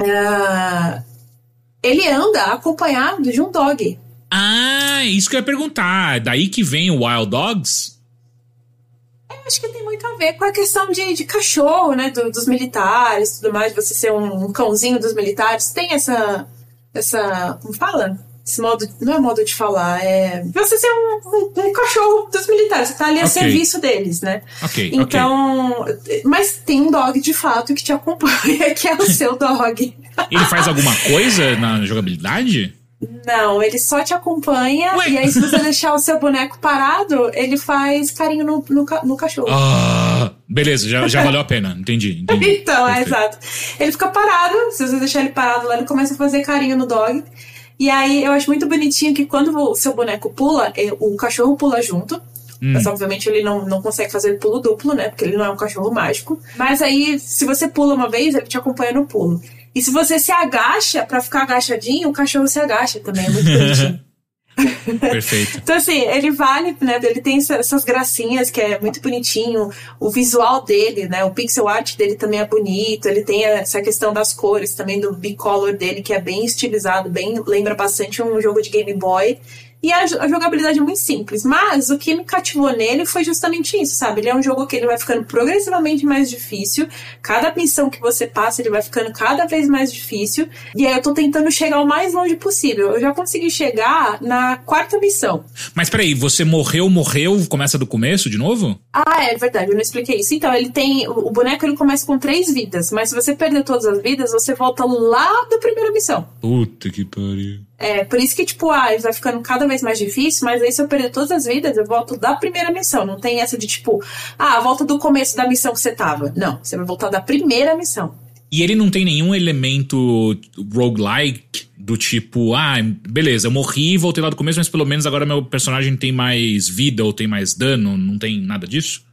uh, ele anda acompanhado de um dog. Ah, isso que eu ia perguntar. Daí que vem o Wild Dogs? Eu acho que tem muito a ver com a questão de, de cachorro, né? Do, dos militares tudo mais, você ser um, um, cãozinho dos militares. Tem essa. essa. como fala? Esse modo. Não é modo de falar, é. Você ser um, um, cachorro dos militares, você tá ali a okay. serviço deles, né? Ok. Então. Okay. Mas tem um dog de fato que te acompanha, que é o seu dog. Ele faz alguma coisa na jogabilidade? Não, ele só te acompanha Ué? e aí se você deixar o seu boneco parado, ele faz carinho no, no, no cachorro. Ah, beleza, já, já valeu a pena, entendi. entendi. então, é exato. Ele fica parado, se você deixar ele parado lá, ele começa a fazer carinho no dog. E aí eu acho muito bonitinho que quando o seu boneco pula, é, o cachorro pula junto. Hum. Mas obviamente ele não, não consegue fazer pulo duplo, né? Porque ele não é um cachorro mágico. Mas aí, se você pula uma vez, ele te acompanha no pulo. E se você se agacha para ficar agachadinho, o cachorro se agacha também. É muito bonitinho. Perfeito. então, assim, ele vale, né? Ele tem essas gracinhas que é muito bonitinho. O visual dele, né? O pixel art dele também é bonito. Ele tem essa questão das cores também, do bicolor dele, que é bem estilizado, bem lembra bastante um jogo de Game Boy. E a, a, jogabilidade é muito simples. Mas o que me cativou nele foi justamente isso, sabe? Ele é um jogo que ele vai ficando progressivamente mais difícil. Cada missão que você passa, ele vai ficando cada vez mais difícil. E aí eu tô tentando chegar o mais longe possível. Eu já consegui chegar na quarta missão. Mas peraí, você morreu, morreu, começa do começo de novo? Ah, é verdade, eu não expliquei isso. Então, ele tem. O boneco ele começa com três vidas, mas se você perder todas as vidas, você volta lá da primeira missão. Puta que pariu. É, por isso que, tipo, ah, vai ficando cada vez mais difícil, mas aí se eu perder todas as vidas, eu volto da primeira missão. Não tem essa de, tipo, ah, volta do começo da missão que você tava. Não, você vai voltar da primeira missão. E ele não tem nenhum elemento roguelike do tipo, ah, beleza, eu morri, voltei lá do começo, mas pelo menos agora meu personagem tem mais vida ou tem mais dano, não tem nada disso?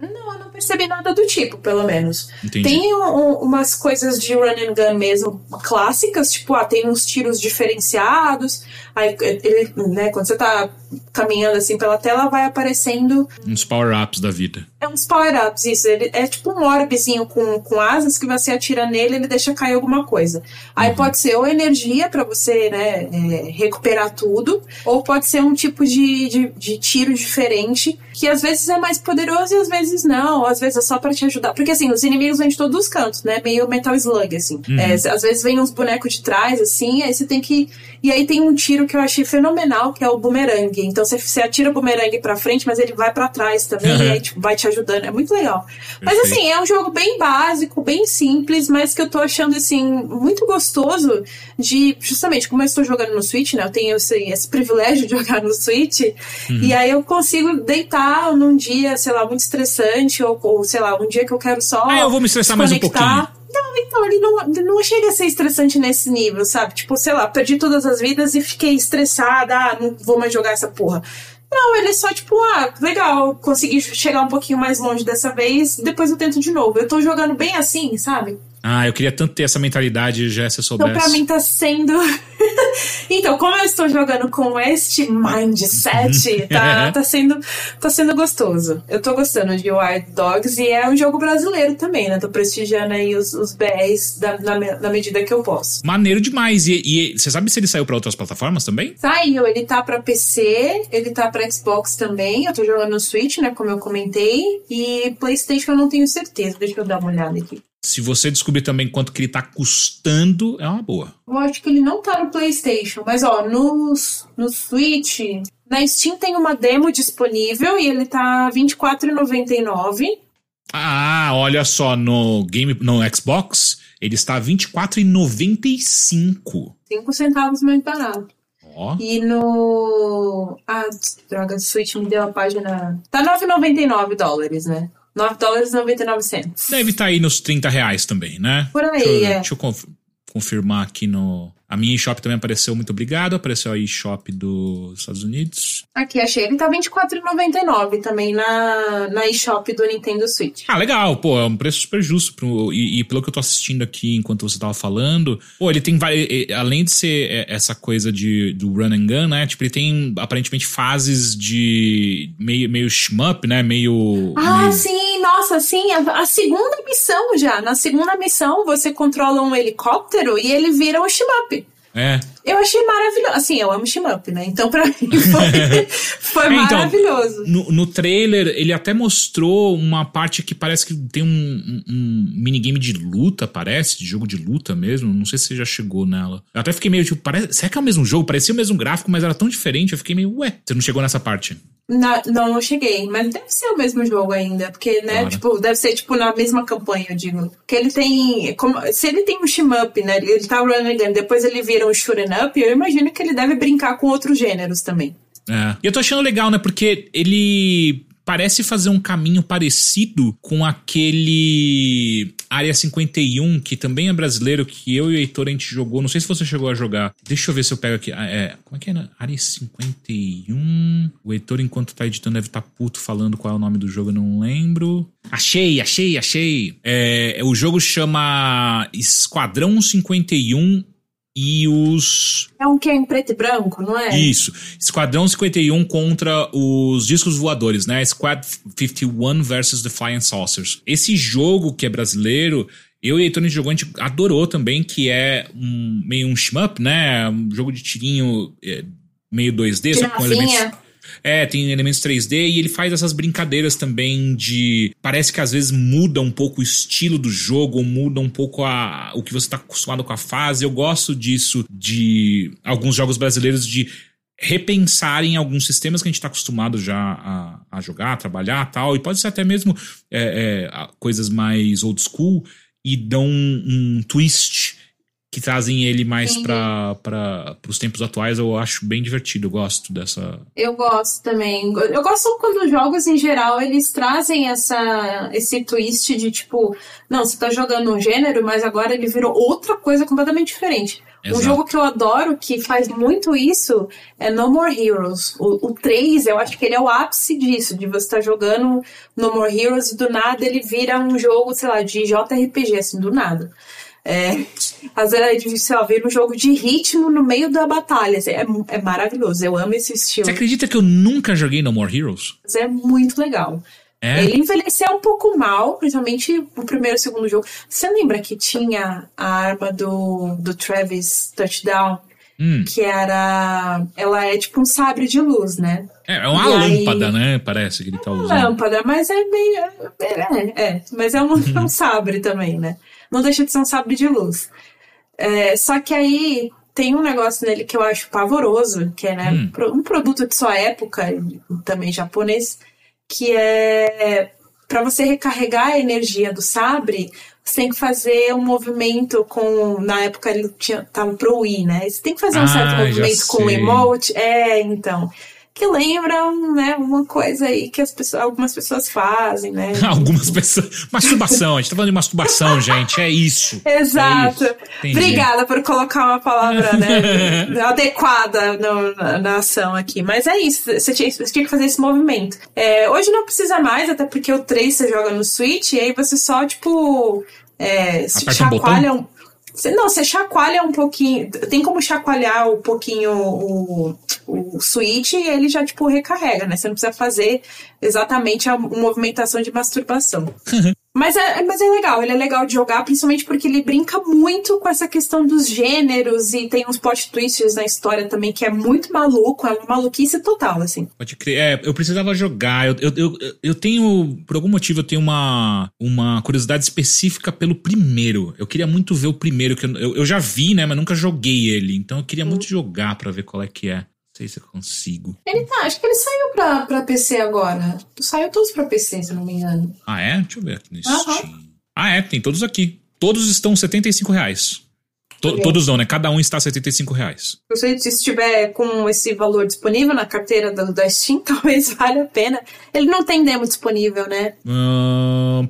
Não, eu não percebi nada do tipo, pelo menos. Entendi. Tem um, umas coisas de run and gun mesmo clássicas, tipo, ah, tem uns tiros diferenciados. Aí, ele, né, quando você tá caminhando assim pela tela, vai aparecendo. Uns power-ups da vida. É uns power-ups, isso. Ele é tipo um orbzinho com, com asas que você atira nele ele deixa cair alguma coisa. Aí uhum. pode ser ou energia para você, né, é, recuperar tudo, ou pode ser um tipo de, de, de tiro diferente, que às vezes é mais poderoso e às vezes não, ou às vezes é só para te ajudar. Porque assim, os inimigos vêm de todos os cantos, né? Meio Metal Slug, assim. Uhum. É, às vezes vem uns bonecos de trás, assim, aí você tem que. E aí tem um tiro que eu achei fenomenal, que é o bumerangue. Então você, você atira o bumerangue pra frente, mas ele vai para trás também, uhum. e aí tipo, vai te ajudando. É muito legal. Perfeito. Mas assim, é um jogo bem básico, bem simples, mas que eu tô achando assim, muito gostoso de. Justamente, como eu estou jogando no Switch, né? Eu tenho esse, esse privilégio de jogar no Switch, uhum. e aí eu consigo deitar num dia, sei lá, muito estressante, ou, ou sei lá, um dia que eu quero só. Ah, eu vou me estressar mais um pouquinho. Não, então, ele não, não chega a ser estressante nesse nível, sabe? Tipo, sei lá, perdi todas as vidas e fiquei estressada, ah, não vou mais jogar essa porra. Não, ele é só tipo, ah, legal, consegui chegar um pouquinho mais longe dessa vez, depois eu tento de novo. Eu tô jogando bem assim, sabe? Ah, eu queria tanto ter essa mentalidade, já se eu soubesse. Então, pra mim tá sendo. então, como eu estou jogando com este mindset, tá, tá, sendo, tá sendo gostoso. Eu tô gostando de Wild Dogs e é um jogo brasileiro também, né? Tô prestigiando aí os, os BRs da, na, na medida que eu posso. Maneiro demais. E, e você sabe se ele saiu pra outras plataformas também? Saiu, ele tá pra PC, ele tá pra Xbox também. Eu tô jogando no Switch, né? Como eu comentei. E PlayStation eu não tenho certeza. Deixa eu dar uma olhada aqui. Se você descobrir também quanto que ele tá custando, é uma boa. Eu acho que ele não tá no PlayStation, mas ó, no, no Switch, na Steam tem uma demo disponível e ele tá R$24,99. Ah, olha só, no game no Xbox, ele está R$24,95. 5 centavos mais barato. Oh. E no. Ah, droga, Switch me deu a página. Tá 9,99 dólares, né? 9 dólares e 99 centos. Deve estar tá aí nos 30 reais também, né? Por aí, deixa eu, é. Deixa eu confirmar aqui no, a minha eShop também apareceu, muito obrigado. Apareceu a eShop dos Estados Unidos. Aqui, achei. Ele tá R$24,99 também na, na eShop do Nintendo Switch. Ah, legal. Pô, é um preço super justo. Pro, e, e, pelo que eu tô assistindo aqui enquanto você tava falando, pô, ele tem Além de ser essa coisa de, do run and gun, né? Tipo, ele tem aparentemente fases de meio, meio shmup, né? Meio. Ah, meio... sim, nossa, sim. A, a, segunda missão já. Na segunda missão, você controla um helicóptero e ele vira um shmup. É. Eu achei maravilhoso. Assim, eu amo shmup, né? Então, pra mim, foi, foi é, então, maravilhoso. No, no, trailer, ele até mostrou uma parte que parece que tem um, um, um, minigame de luta, parece, de jogo de luta mesmo. Não sei se você já chegou nela. Eu até fiquei meio tipo, parece, será que é o mesmo jogo? Parecia o mesmo gráfico, mas era tão diferente. Eu fiquei meio, ué, você não chegou nessa parte. Na, não, não cheguei, mas deve ser o mesmo jogo ainda, porque, né, claro. tipo, deve ser, tipo, na mesma campanha, eu digo. Porque ele tem, como, se ele tem um shmup, né, ele, tá running depois ele vira um shooting up, eu imagino que ele deve brincar com outros gêneros também. É. E eu tô achando legal, né, porque ele parece fazer um caminho parecido com aquele Área 51, que também é brasileiro, que eu e o Heitor a gente jogou. Não sei se você chegou a jogar. Deixa eu ver se eu pego aqui. Ah, é, como é que é? Área 51. O Heitor, enquanto tá editando, deve estar tá puto falando qual é o nome do jogo, eu não lembro. Achei, achei, achei. É, o jogo chama Esquadrão 51 e os. É um que é em preto e branco, não é? Isso. Esquadrão 51 contra os discos voadores, né? Squad 51 versus the Flying Saucers. Esse jogo que é brasileiro, eu e a gente jogou, a gente adorou também, que é um, meio um shmup, né? Um jogo de tirinho. É, meio 2D, só com elementos. É, tem elementos 3D e ele faz essas brincadeiras também de. Parece que às vezes muda um pouco o estilo do jogo, ou muda um pouco a, o que você tá acostumado com a fase. Eu gosto disso de alguns jogos brasileiros de repensarem alguns sistemas que a gente está acostumado já a, a jogar, a trabalhar tal, e pode ser até mesmo é, é, coisas mais old school e dão um, um twist que trazem ele mais para os tempos atuais. Eu acho bem divertido, eu gosto dessa. Eu gosto também. Eu gosto quando os jogos, em geral, eles trazem essa, esse twist de tipo, não, você tá jogando um gênero, mas agora ele virou outra coisa completamente diferente. Um Exato. jogo que eu adoro, que faz muito isso, é No More Heroes. O, o 3, eu acho que ele é o ápice disso, de você estar jogando No More Heroes e do nada ele vira um jogo, sei lá, de JRPG, assim, do nada. É, às vezes, sei lá, vira um jogo de ritmo no meio da batalha. É, é maravilhoso, eu amo esse estilo. Você acredita que eu nunca joguei No More Heroes? Mas é muito legal. É? Ele envelheceu um pouco mal, principalmente o primeiro e o segundo jogo. Você lembra que tinha a arma do, do Travis Touchdown? Hum. Que era. Ela é tipo um sabre de luz, né? É, é uma E aí- lâmpada, né? Parece que ele tá usando. Lâmpada, mas é meio. É, é, mas é um, é um sabre também, né? Não deixa de ser um sabre de luz. É, só que aí tem um negócio nele que eu acho pavoroso, que é né, Hum. um produto de sua época, também japonês, que é para você recarregar a energia do sabre, você tem que fazer um movimento com. Na época ele tinha, tava pro Wii, né? Você tem que fazer um Ah, certo movimento com o emote. É, então. Que lembram, né, uma coisa aí que as pessoas, algumas pessoas fazem, né? Algumas pessoas. Masturbação, a gente tá falando de masturbação, gente. É isso. Exato. É isso. Obrigada por colocar uma palavra né, adequada no- na, na ação aqui. Mas é isso, você tinha, você tinha que fazer esse movimento. É, hoje não precisa mais, até porque o 3 você joga no Switch e aí você só, tipo, é, se um chacoalha um. Você- Não, você chacoalha um pouquinho. Tem como chacoalhar um pouquinho o, o Switch e ele já, tipo, recarrega, né? Você não precisa fazer exatamente a movimentação de masturbação. Mas é, mas é legal, ele é legal de jogar, principalmente porque ele brinca muito com essa questão dos gêneros e tem uns plot twists na história também que é muito maluco, é uma maluquice total, assim. Pode crer. É, eu precisava jogar. Eu, eu, eu, eu tenho, por algum motivo, eu tenho uma, uma curiosidade específica pelo primeiro. Eu queria muito ver o primeiro, que eu, eu, eu já vi, né, mas nunca joguei ele. Então eu queria muito jogar pra ver qual é que é. Não sei se eu consigo. Ele tá, acho que ele saiu pra, pra PC agora. Saiu todos pra PC, se não me engano. Ah, é? Deixa eu ver aqui no Aham. Steam. Ah, é, tem todos aqui. Todos estão 75 reais. To-. Todos não, né? Cada um está 75 reais. Se você estiver com esse valor disponível na carteira da, da Steam, talvez valha a pena. Ele não tem demo disponível, né?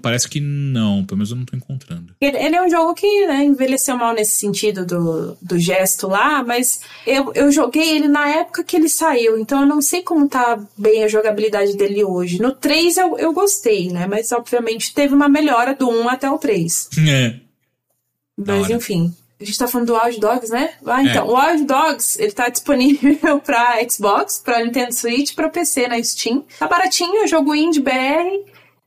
Parece que não, pelo menos eu não tô encontrando. Ele, ele é um jogo que né, envelheceu mal nesse sentido do, do gesto lá, mas eu, eu joguei ele na época que ele saiu, então eu não sei como tá bem a jogabilidade dele hoje. No 3 eu, eu gostei, né? Mas obviamente teve uma melhora do 1 até o 3. É. Mas enfim. A gente tá falando do Wild Dogs, né? Ah, então. É. O Wild Dogs, ele tá disponível pra Xbox, pra Nintendo Switch, pra PC na Steam. Tá baratinho, é jogo indie BR.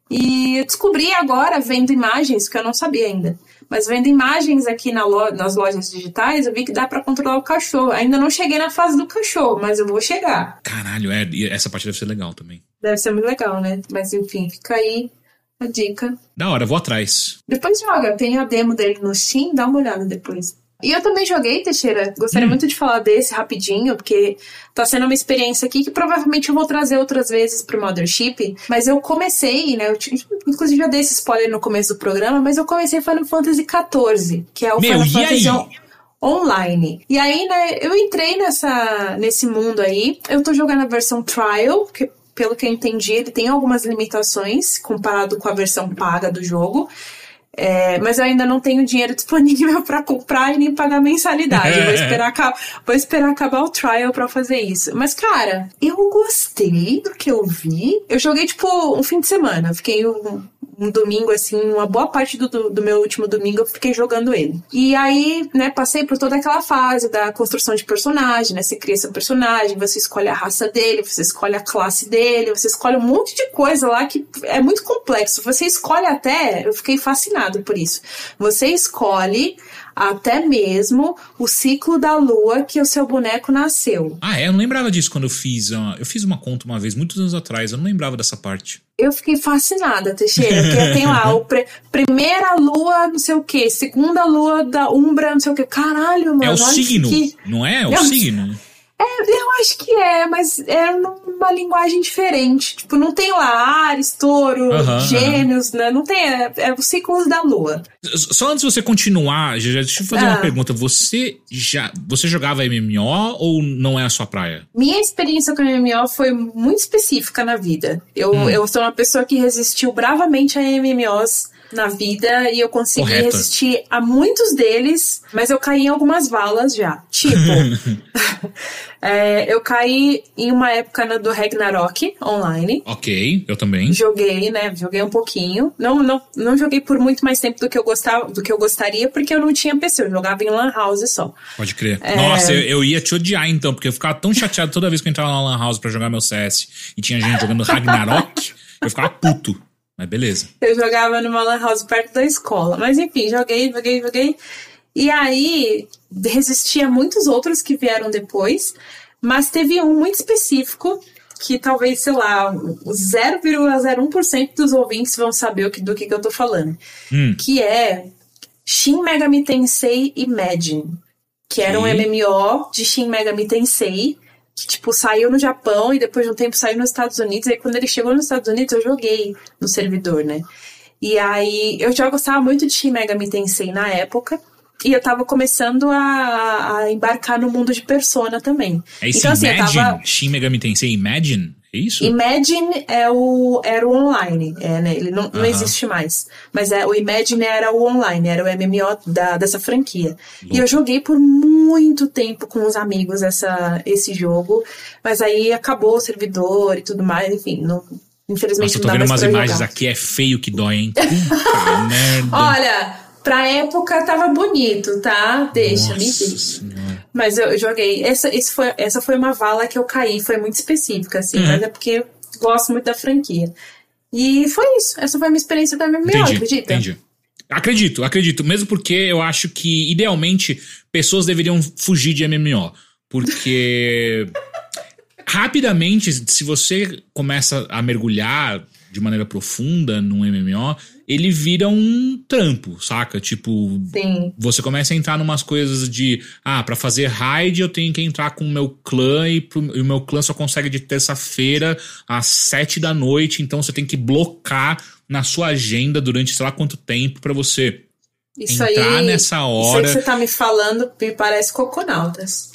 E eu descobri agora, vendo imagens, que eu não sabia ainda. Mas vendo imagens aqui na lo- nas lojas digitais, eu vi que dá pra controlar o cachorro. Ainda não cheguei na fase do cachorro, mas eu vou chegar. Caralho, é. Essa parte deve ser legal também. Deve ser muito legal, né? Mas enfim, fica aí a dica. Da hora, vou atrás. Depois joga, tem a demo dele no Steam, dá uma olhada depois. E eu também joguei, Teixeira. Gostaria muito de falar desse rapidinho, porque tá sendo uma experiência aqui que provavelmente eu vou trazer outras vezes pro Mothership. Mas eu comecei, né? Eu, inclusive já dei esse spoiler no começo do programa, mas eu comecei Final Fantasy XIV, que é o Meu, Final Fantasy aí? on- online. E aí, né, eu entrei nessa, nesse mundo aí. Eu tô jogando a versão trial, que pelo que eu entendi, ele tem algumas limitações comparado com a versão paga do jogo. É, mas eu ainda não tenho dinheiro disponível para comprar e nem pagar mensalidade. Vou esperar, vou esperar acabar o trial para fazer isso. Mas, cara, eu gostei do que eu vi. Eu joguei, tipo, um fim de semana. Fiquei um, um domingo, assim, uma boa parte do, do, meu último domingo eu fiquei jogando ele. E aí, né, passei por toda aquela fase da construção de personagem, né? Você cria seu personagem, você escolhe a raça dele, você escolhe a classe dele, você escolhe um monte de coisa lá que é muito complexo. Você escolhe até, eu fiquei fascinado por isso. Você escolhe até mesmo o ciclo da lua que o seu boneco nasceu. Ah, é? Eu não lembrava disso quando eu fiz. Uma, eu fiz uma conta uma vez, muitos anos atrás. Eu não lembrava dessa parte. Eu fiquei fascinada, Teixeira, porque tem lá o pre, primeira lua, não sei o quê, segunda lua da Umbra, não sei o quê. Caralho, mano. É o signo, que... não é? É o é signo. É, eu acho que é, mas é numa linguagem diferente. Tipo, não tem lá Ares, Touro, Gêmeos, né? Não tem, é, é os ciclos da Lua. Só antes de você continuar, já, deixa eu fazer ah. uma pergunta. Você já você jogava MMO ou não é a sua praia? Minha experiência com MMO foi muito específica na vida. Eu, hum. eu sou uma pessoa que resistiu bravamente a MMOs na vida e eu consegui Correta. resistir a muitos deles, mas eu caí em algumas valas já. Tipo, é, eu caí em uma época do Ragnarok online. Ok, eu também. Joguei, né? Joguei um pouquinho. Não, não, não joguei por muito mais tempo do que eu gostava, do que eu gostaria, porque eu não tinha PC, eu jogava em Lan House só. Pode crer. É... Nossa, eu, eu, ia te odiar então, porque eu ficava tão chateado toda vez que eu entrava na Lan House pra jogar meu CS e tinha gente jogando Ragnarok, eu ficava puto. Mas beleza. Eu jogava numa lan house perto da escola. Mas enfim, joguei, joguei, joguei. E aí, resisti a muitos outros que vieram depois. Mas teve um muito específico que talvez, sei lá, 0,01% dos ouvintes vão saber do que, que eu tô falando. Hum. Que é Shin Megami Tensei Imagine. Que era um MMO de Shin Megami Tensei que, tipo, saiu no Japão e depois de um tempo saiu nos Estados Unidos. E aí, quando ele chegou nos Estados Unidos, eu joguei no servidor, né? E aí, eu já gostava muito de Shin Megami Tensei na época. E eu tava começando a, a embarcar no mundo de Persona também. É isso, então, assim, Imagine? Tava... Shin Megami Tensei Imagine? É isso? Imagine é o, era o online, é, né? Ele não, não existe mais. Mas é, o Imagine era o online, era o MMO da, dessa franquia. E eu joguei por muito tempo com os amigos essa, esse jogo, mas aí acabou o servidor e tudo mais, enfim, não, infelizmente Nossa, eu tô vendo umas imagens jogar. aqui, é feio que dói, hein? Puta merda. Olha, pra época tava bonito, tá? Deixa, Nossa me deixa. Mas eu joguei. Essa, esse foi, essa foi uma vala que eu caí, foi muito específica, assim, uhum. mas é porque eu gosto muito da franquia. E foi isso. Essa foi a minha experiência da MMO, entendi, acredita? Entendi. Acredito, acredito. Mesmo porque eu acho que, idealmente, pessoas deveriam fugir de MMO. Porque. rapidamente, se você começa a mergulhar de maneira profunda num MMO, ele vira um trampo, saca? Tipo, Sim. você começa a entrar numas coisas de, ah, para fazer raid eu tenho que entrar com o meu clã e, pro, e o meu clã só consegue de terça-feira às sete da noite, então você tem que blocar na sua agenda durante sei lá quanto tempo para você isso entrar aí, nessa hora. Isso aí que você tá me falando me parece coconautas.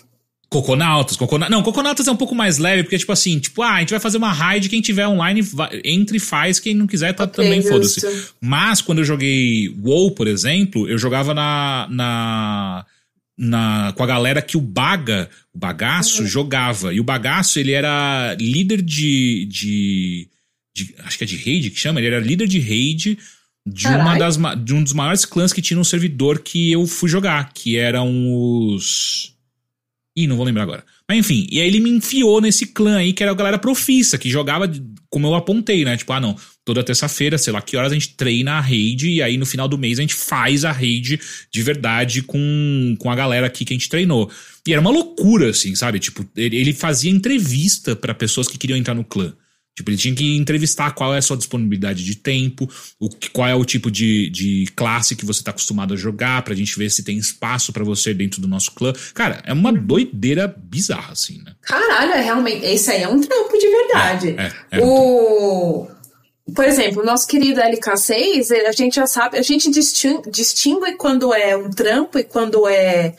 Coconautas, Coconautas. Não, Coconautas é um pouco mais leve, porque, tipo assim, tipo, ah, a gente vai fazer uma raid, quem tiver online vai, entre e faz, quem não quiser tá okay, também, foda-se. Mas quando eu joguei WoW, por exemplo, eu jogava na. na na, com a galera que o Baga, o Bagaço, uhum. jogava. E o Bagaço, ele era líder de, de, de, Acho que é de raid que chama? Ele era líder de raid de, uma das, de um dos maiores clãs que tinha no servidor que eu fui jogar, que eram os. Ih, não vou lembrar agora. Mas enfim, e aí ele me enfiou nesse clã aí, que era a galera profissa, que jogava como eu apontei, né? Tipo, ah, não, toda terça-feira, sei lá que horas a gente treina a raid, e aí no final do mês a gente faz a raid de verdade com, com a galera aqui que a gente treinou. E era uma loucura, assim, sabe? Tipo, ele, ele fazia entrevista para pessoas que queriam entrar no clã. Tipo, ele tinha que entrevistar qual é a sua disponibilidade de tempo, o, qual é o tipo de, de classe que você tá acostumado a jogar, pra gente ver se tem espaço para você dentro do nosso clã. Cara, é uma doideira bizarra, assim, né? Caralho, é realmente. Esse aí é um trampo de verdade. É, é, é o. Por exemplo, o nosso querido LK6, a gente já sabe, a gente distingue quando é um trampo e quando é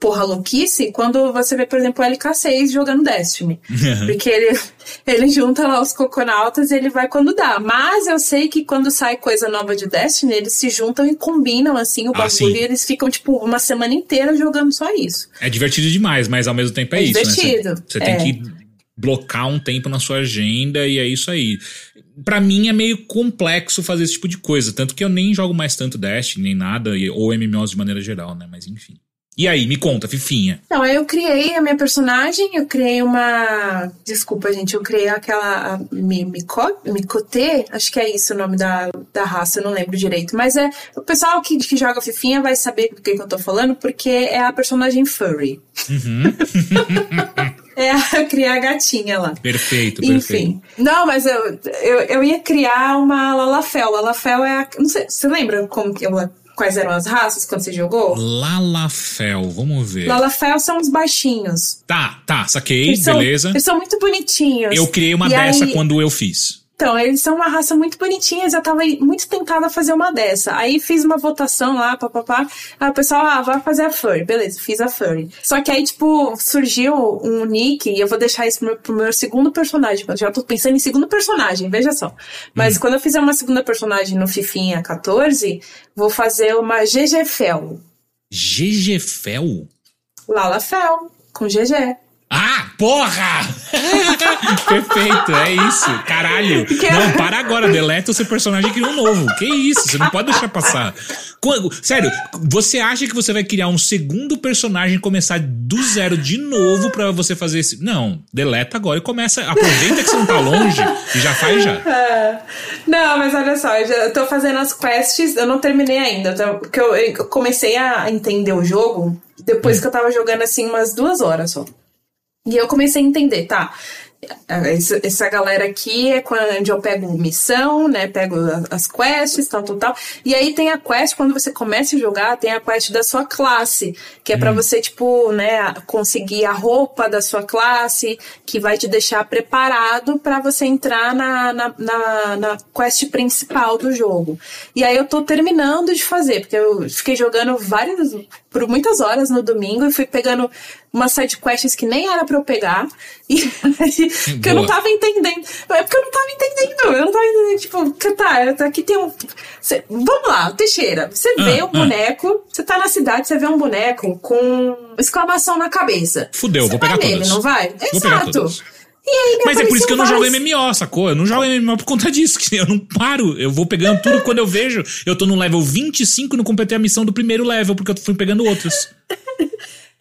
porra louquice quando você vê, por exemplo, o LK6 jogando Destiny. Uhum. Porque ele, ele junta lá os coconautas e ele vai quando dá. Mas eu sei que quando sai coisa nova de Destiny, eles se juntam e combinam, assim, o ah, bagulho e eles ficam, tipo, uma semana inteira jogando só isso. É divertido demais, mas ao mesmo tempo é, é isso, divertido. né? Você, você é. tem que blocar um tempo na sua agenda e é isso aí. Para mim é meio complexo fazer esse tipo de coisa, tanto que eu nem jogo mais tanto Destiny nem nada ou MMOs de maneira geral, né? Mas enfim. E aí, me conta, Fifinha. Não, eu criei a minha personagem, eu criei uma. Desculpa, gente, eu criei aquela. a Mico- acho que é isso o nome da, da raça, eu não lembro direito. Mas é. O pessoal que, que joga Fifinha vai saber do que, que eu tô falando, porque é a personagem furry. é a, criei a gatinha lá. Perfeito, perfeito. Enfim. Não, mas eu, eu, eu ia criar uma Lalafel. Lalafel é a. Não sei, você lembra como que ela, quais eram as raças quando você jogou? Lalafel, vamos ver. Lalafel são os baixinhos. Tá, tá, saquei, Eles são, beleza. eles são muito bonitinhos. Eu criei uma E dessa aí- quando eu fiz. Então, eles são uma raça muito bonitinha, eu tava muito tentada a fazer uma dessa. Aí fiz uma votação lá, papapá. Aí o pessoal, ah, vai fazer a furry. Beleza, fiz a furry. Só que aí, tipo, surgiu um nick, e eu vou deixar isso pro meu, pro meu segundo personagem. Eu já tô pensando em segundo personagem, veja só. Mas quando eu fizer uma segunda personagem no Fifinha 14, vou fazer uma GG Fel. GGFel? Lala Fel, com GG. Ah, porra! Perfeito, é isso. Caralho. Que- Não, para agora, deleta o seu personagem e cria um novo. Que isso, você não pode deixar passar. Quando- sério, você acha que você vai criar um segundo personagem e começar do zero de novo pra você fazer esse. Não, deleta agora e começa. Aproveita que você não tá longe e já faz já. É. Não, mas olha só, eu já tô fazendo as quests, eu não terminei ainda, tá? porque eu, eu comecei a entender o jogo depois que eu tava jogando assim umas duas horas só. E eu comecei a entender, tá? Essa, galera aqui é quando eu pego missão, né? Pego as quests, tal, tal, tal. E aí tem a quest, quando você começa a jogar, tem a quest da sua classe, que é pra você, tipo, né, conseguir a roupa da sua classe, que vai te deixar preparado pra você entrar na, na, na, na quest principal do jogo. E aí eu tô terminando de fazer, porque eu fiquei jogando várias, por muitas horas no domingo e fui pegando umas side quests que nem era pra eu pegar. E que eu não tava entendendo. É porque eu não tava entendendo. Eu não tava entendendo. Tipo, que tá, aqui tem um. cê- vamos lá, Teixeira. Você vê Ah, um ah. boneco, você tá na cidade, você vê um boneco com exclamação na cabeça. Fudeu, Você vou pegar nele, todas. não vai? Vou Exato. aí, Mas é por isso que eu não jogo apareciam MMO, sacou? Eu não jogo MMO por conta disso, que eu não paro. Eu vou pegando tudo quando eu vejo. Eu tô no level 25 e não completei a missão do primeiro level, porque eu fui pegando outros.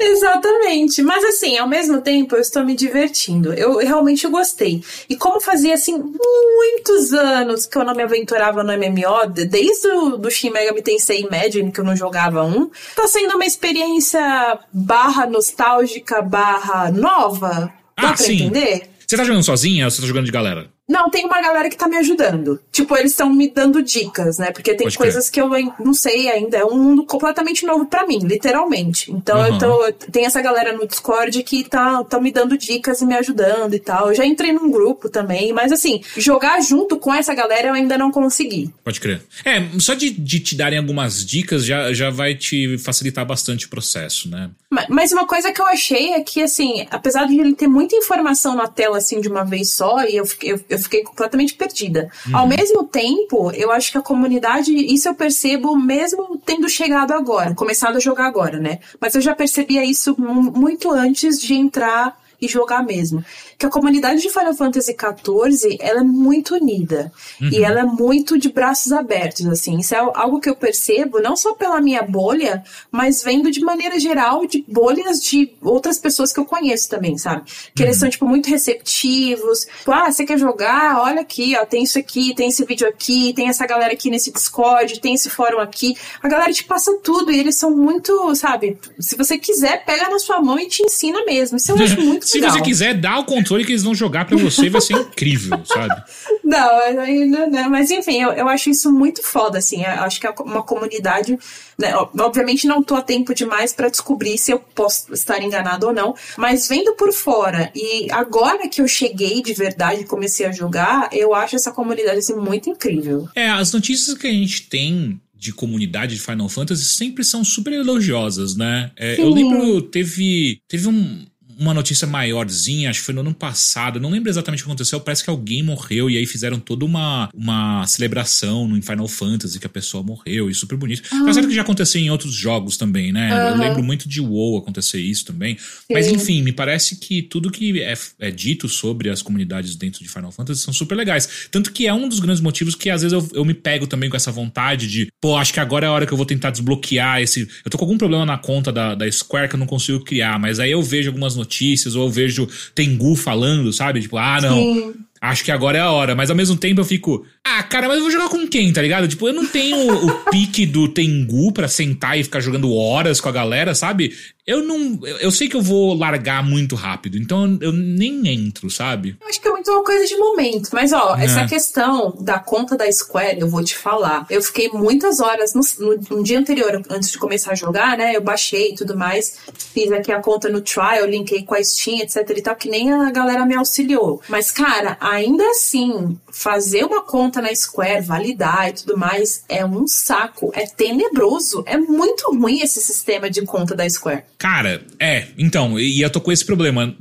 Exatamente. Mas assim, ao mesmo tempo, eu estou me divertindo. Eu realmente gostei. E como fazia, assim, muitos anos que eu não me aventurava no MMO, de- desde o do Shin Megami Tensei Imagine, que eu não jogava um, tá sendo uma experiência barra nostálgica, barra nova. Dá Ah, pra sim. entender? Você tá jogando sozinha ou você tá jogando de galera? Não, tem uma galera que tá me ajudando. Tipo, eles estão me dando dicas, né? Porque tem Pode crer. coisas que eu não sei ainda. É um mundo completamente novo pra mim, literalmente. Então, Aham. eu tô, tem essa galera no Discord que tá, tá me dando dicas e me ajudando e tal. Eu já entrei num grupo também, mas assim, jogar junto com essa galera eu ainda não consegui. Pode crer. É, só de, de te darem algumas dicas já, já vai te facilitar bastante o processo, né? Ma- Mas uma coisa que eu achei é que, assim, apesar de ele ter muita informação na tela, assim, de uma vez só, e eu fiquei, eu, eu fiquei completamente perdida. Ao mesmo tempo, eu acho que a comunidade, isso eu percebo mesmo tendo chegado agora, começado a jogar agora, né? Mas eu já percebia isso mu- muito antes de entrar e jogar mesmo. Que a comunidade de Final Fantasy XIV, ela é muito unida. E ela é muito de braços abertos, assim. Isso é algo que eu percebo, não só pela minha bolha, mas vendo de maneira geral de bolhas de outras pessoas que eu conheço também, sabe? Que eles são, tipo, muito receptivos. Tipo, ah, você quer jogar? Olha aqui, ó, tem isso aqui, tem esse vídeo aqui, tem essa galera aqui nesse Discord, tem esse fórum aqui. A galera te passa tudo e eles são muito, sabe? Se você quiser, pega na sua mão e te ensina mesmo. Isso eu acho muito Se legal. você quiser, dá o controle que eles vão jogar pra você e vai ser incrível, sabe? Não, ainda não. Mas enfim, eu, eu acho isso muito foda, assim. Eu acho que é uma comunidade. Né, obviamente não tô a tempo demais pra descobrir se eu posso estar enganado ou não. Mas vendo por fora, e agora que eu cheguei de verdade e comecei a jogar, eu acho essa comunidade assim, muito incrível. É, as notícias que a gente tem de comunidade de Final Fantasy sempre são super elogiosas, né? É, eu lembro, teve, teve um, uma notícia maiorzinha, acho que foi no ano passado, não lembro exatamente o que aconteceu, parece que alguém morreu e aí fizeram toda uma, uma celebração no Final Fantasy que a pessoa morreu e super bonito. Ah. Tá certo que já aconteceu em outros jogos também, né? Uhum. Eu lembro muito de WoW acontecer isso também. Sim. Mas enfim, me parece que tudo que é, é, dito sobre as comunidades dentro de Final Fantasy são super legais. Tanto que é um dos grandes motivos que às vezes eu, eu me pego também com essa vontade de, pô, acho que agora é a hora que eu vou tentar desbloquear esse. Eu tô com algum problema na conta da, da Square que eu não consigo criar, mas aí eu vejo algumas notícias ou eu vejo Tengu falando, sabe? Tipo, ah, não. Sim acho que agora é a hora. Mas ao mesmo tempo eu fico, ah, cara, mas eu vou jogar com quem, tá ligado? Tipo, eu não tenho o pique do Tengu pra sentar e ficar jogando horas com a galera, sabe? Eu não. Eu sei que eu vou largar muito rápido, então eu nem entro, sabe? Eu acho que é muito uma coisa de momento. Mas, ó, é. essa questão da conta da Square, eu vou te falar. Eu fiquei muitas horas no, no, no, dia anterior, antes de começar a jogar, né? Eu baixei e tudo mais. Fiz aqui a conta no trial, linkei com a Steam, etc e tal, que nem a galera me auxiliou. Mas, cara, ainda assim, fazer uma conta na Square, validar e tudo mais, é um saco. É tenebroso. É muito ruim esse sistema de conta da Square. Cara, é. Então, e eu tô com esse problema.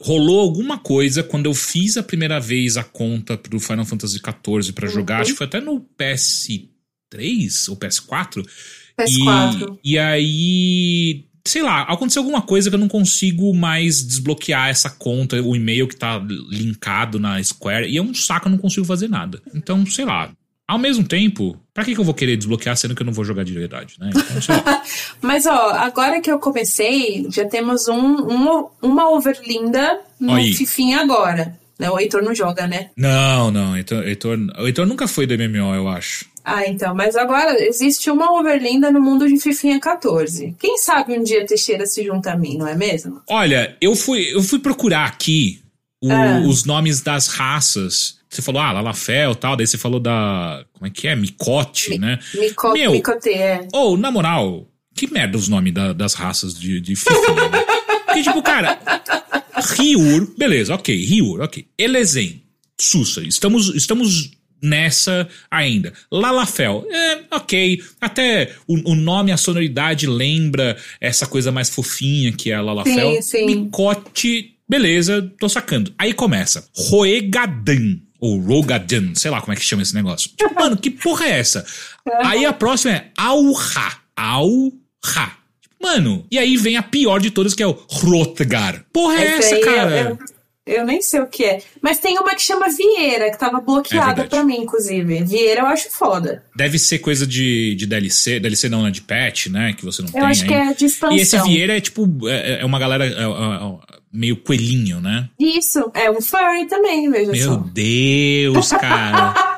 Rolou alguma coisa quando eu fiz a primeira vez a conta pro Final Fantasy XIV para jogar, uhum. acho que foi até no PS3 ou PS4. PS4. E, e aí sei lá, aconteceu alguma coisa que eu não consigo mais desbloquear essa conta, o e-mail que tá linkado na Square, e é um saco, eu não consigo fazer nada. Então, sei lá. Ao mesmo tempo, pra que, que eu vou querer desbloquear sendo que eu não vou jogar de verdade, né? Então, Mas, ó, agora que eu comecei, já temos um, um uma overlinda no Aí. Fifinha agora. Né? O Heitor não joga, né? Não, não. Heitor, Heitor, o Heitor nunca foi do MMO, eu acho. Ah, então. Mas agora existe uma overlinda no mundo de Fifinha 14. Quem sabe um dia Teixeira se junta a mim, não é mesmo? Olha, eu fui, eu fui procurar aqui o, ah. os nomes das raças. Você falou, ah, Lalafel e tal, daí você falou da. Como é que é? Micote, Mi, né? Mico, Meu, Micote, é. Ou, oh, na moral, que merda os nomes da, das raças de, de Fifinha, né? Porque, tipo, cara, Ryur, beleza, ok, Ryur, ok. Elezen, Sussa, estamos, estamos nessa ainda. Lalafel, é, ok. Até o, o, nome, a sonoridade lembra essa coisa mais fofinha que é a Lalafel. Sim, sim. Micote, beleza, tô sacando. Aí começa. Roegadan. Ou Rogadan, sei lá como é que chama esse negócio. Tipo, mano, que porra é essa? Aí a próxima é Auha. Auha. Mano, e aí vem a pior de todas, que é o Hrotgar. Porra é essa, cara? Eu, eu eu nem sei o que é. Mas tem uma que chama Vieira, que tava bloqueada é pra mim, inclusive. Vieira eu acho foda. Deve ser coisa de, de DLC. DLC não, né? De patch, né? Que você não eu tem. Eu acho ainda. que é de expansão. E esse Vieira é tipo. É, é uma galera. É, é, é meio coelhinho, né? Isso. É um furry também, veja Meu só. Meu Deus, cara.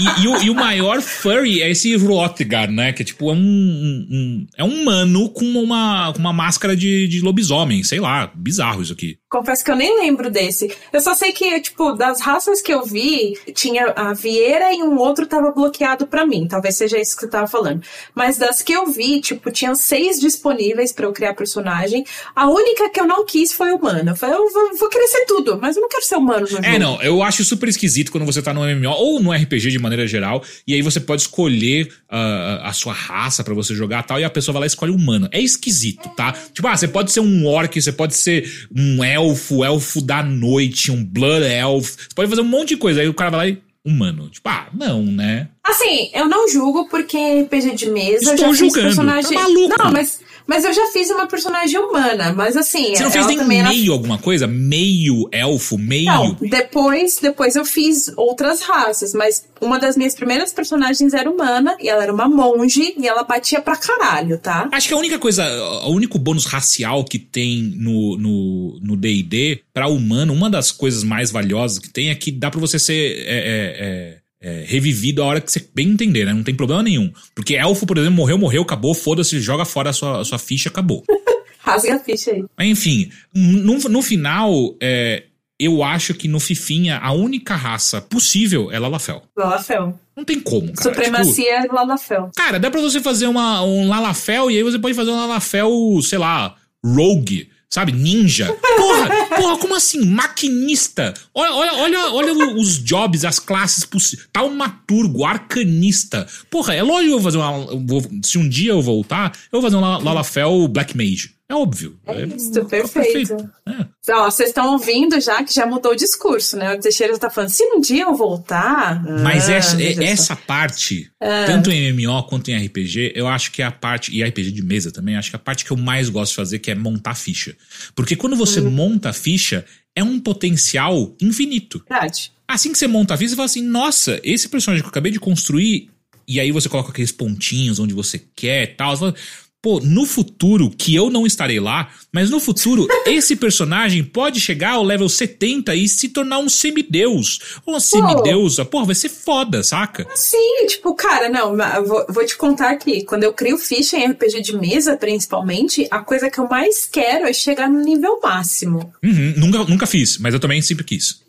E, e, o, e, o, maior furry é esse Rotgar, né? Que é tipo é um, um, é um humano com uma, com uma máscara de, de lobisomem, sei lá, bizarro isso aqui. Confesso que eu nem lembro desse. Eu só sei que, tipo, das raças que eu vi, tinha a Vieira e um outro tava bloqueado para mim. Talvez seja isso que eu tava falando. Mas das que eu vi, tipo, tinham seis disponíveis para eu criar personagem. A única que eu não quis foi humana. Eu falei, eu vou, vou querer ser tudo, mas eu não quero ser humano no É, não. Eu acho super esquisito quando você tá no MMO ou no RPG de maneira geral. E aí você pode escolher uh, a sua raça para você jogar tal. E a pessoa vai lá e escolhe humano. É esquisito, tá? Tipo, ah, você pode ser um orc, você pode ser um elfo elfo, elfo da noite, um blood elf. Você pode fazer um monte de coisa. Aí o cara vai lá e. Humano. Tipo, ah, não, né? Assim, eu não julgo porque RPG de mesa. Estou eu já julgando. Personagem... Tá maluco. Não, mas mas eu já fiz uma personagem humana, mas assim. Você não fez nem meio era... alguma coisa? Meio elfo, meio. Não, depois, depois eu fiz outras raças, mas uma das minhas primeiras personagens era humana, e ela era uma monge, e ela batia pra caralho, tá? Acho que a única coisa, o único bônus racial que tem no DD no, D&D pra humano, uma das coisas mais valiosas que tem é que dá pra você ser. É, é, é é, revivido a hora que você bem entender, né? Não tem problema nenhum. Porque elfo, por exemplo, morreu, morreu, acabou, foda-se, joga fora a sua, a sua ficha, acabou. Rasga a ficha aí. Enfim, no, no final, é, eu acho que no Fifinha a única raça possível é Lalafel. Lalafel. Não tem como, cara. Supremacia tipo, é Lalafel. Cara, dá pra você fazer uma, um Lalafel e aí você pode fazer um Lalafel, sei lá, Rogue Sabe? Ninja. Porra, porra, como assim? Maquinista. Olha, olha, olha, olha os jobs, as classes possíveis. Taumaturgo, arcanista. Porra, é lógico eu vou fazer uma. Vou, se um dia eu voltar, eu vou fazer um Lalafel Black Mage. É óbvio. É, isso, perfeito. perfeito. É. Ó, vocês estão ouvindo já que já mudou o discurso, né? O Teixeira tá falando, se um dia eu voltar. Mas ah, essa, essa parte, ah. tanto em MMO quanto em RPG, eu acho que é a parte, e RPG de mesa também, acho que é a parte que eu mais gosto de fazer, que é montar ficha. Porque quando você hum. monta a ficha, é um potencial infinito. Verdade. Assim que você monta a ficha, você fala assim: nossa, esse personagem que eu acabei de construir, e aí você coloca aqueles pontinhos onde você quer e tal. Você fala, Pô, no futuro, que eu não estarei lá, mas no futuro, esse personagem pode chegar ao level 70 e se tornar um semideus. Ou uma semideusa. Pô, vai ser foda, saca? Sim, tipo, cara, não, vou, vou te contar aqui. Quando eu crio ficha em RPG de mesa, principalmente, a coisa que eu mais quero é chegar no nível máximo. Uhum, nunca, nunca fiz, mas eu também sempre quis.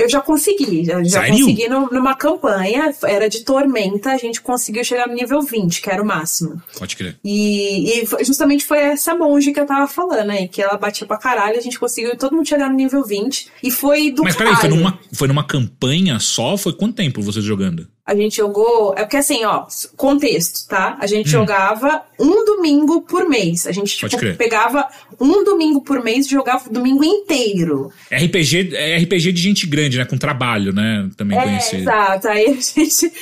Eu já consegui, já, já consegui no, numa campanha, era de tormenta, a gente conseguiu chegar no nível 20, que era o máximo. Pode crer. E, e justamente foi essa monge que eu tava falando aí, que ela batia pra caralho, a gente conseguiu todo mundo chegar no nível 20. E foi do Mas peraí, foi numa, foi numa campanha só? Foi quanto tempo vocês jogando? A gente jogou. É porque assim, ó, contexto, tá? A gente hum. jogava um domingo por mês. A gente tipo, pegava um domingo por mês e jogava o domingo inteiro. RPG é RPG de gente grande, né? Com trabalho, né? Também é, conhecido. Exato. Aí a gente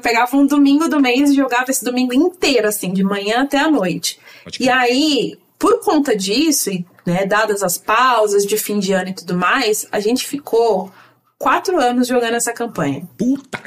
pegava um domingo do mês e jogava esse domingo inteiro, assim, de manhã até a noite. E aí, por conta disso, e, né, dadas as pausas de fim de ano e tudo mais, a gente ficou quatro anos jogando essa campanha. Puta